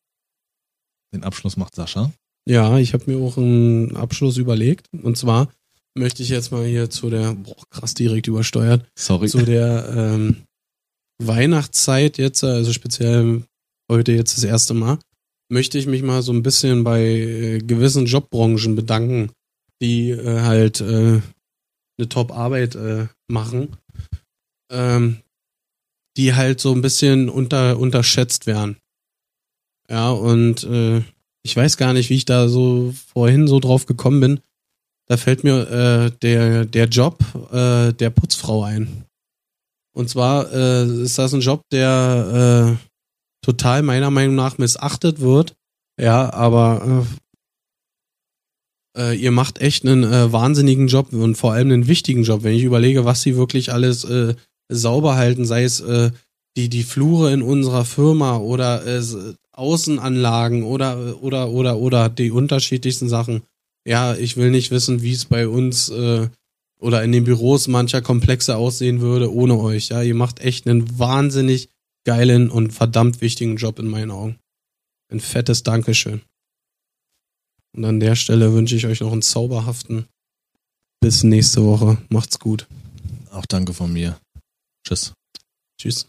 den Abschluss macht Sascha. Ja, ich habe mir auch einen Abschluss überlegt. Und zwar möchte ich jetzt mal hier zu der, boah, krass direkt übersteuert, Sorry. zu der ähm, Weihnachtszeit jetzt, also speziell heute jetzt das erste Mal, möchte ich mich mal so ein bisschen bei äh, gewissen Jobbranchen bedanken, die äh, halt äh, eine Top-Arbeit äh, machen, ähm, die halt so ein bisschen unter, unterschätzt werden. Ja, und äh, ich weiß gar nicht, wie ich da so vorhin so drauf gekommen bin. Da fällt mir äh, der, der Job der Putzfrau ein. Und zwar äh, ist das ein Job, der äh, total meiner Meinung nach missachtet wird. Ja, aber äh, äh, ihr macht echt einen äh, wahnsinnigen Job und vor allem einen wichtigen Job. Wenn ich überlege, was sie wirklich alles äh, sauber halten, sei es die, die Flure in unserer Firma oder Außenanlagen oder, oder, oder, oder die unterschiedlichsten Sachen. Ja, ich will nicht wissen, wie es bei uns oder in den Büros mancher Komplexe aussehen würde ohne euch. Ja, ihr macht echt einen wahnsinnig geilen und verdammt wichtigen Job in meinen Augen. Ein fettes Dankeschön. Und an der Stelle wünsche ich euch noch einen zauberhaften bis nächste Woche. Macht's gut. Auch danke von mir. Tschüss. Tschüss.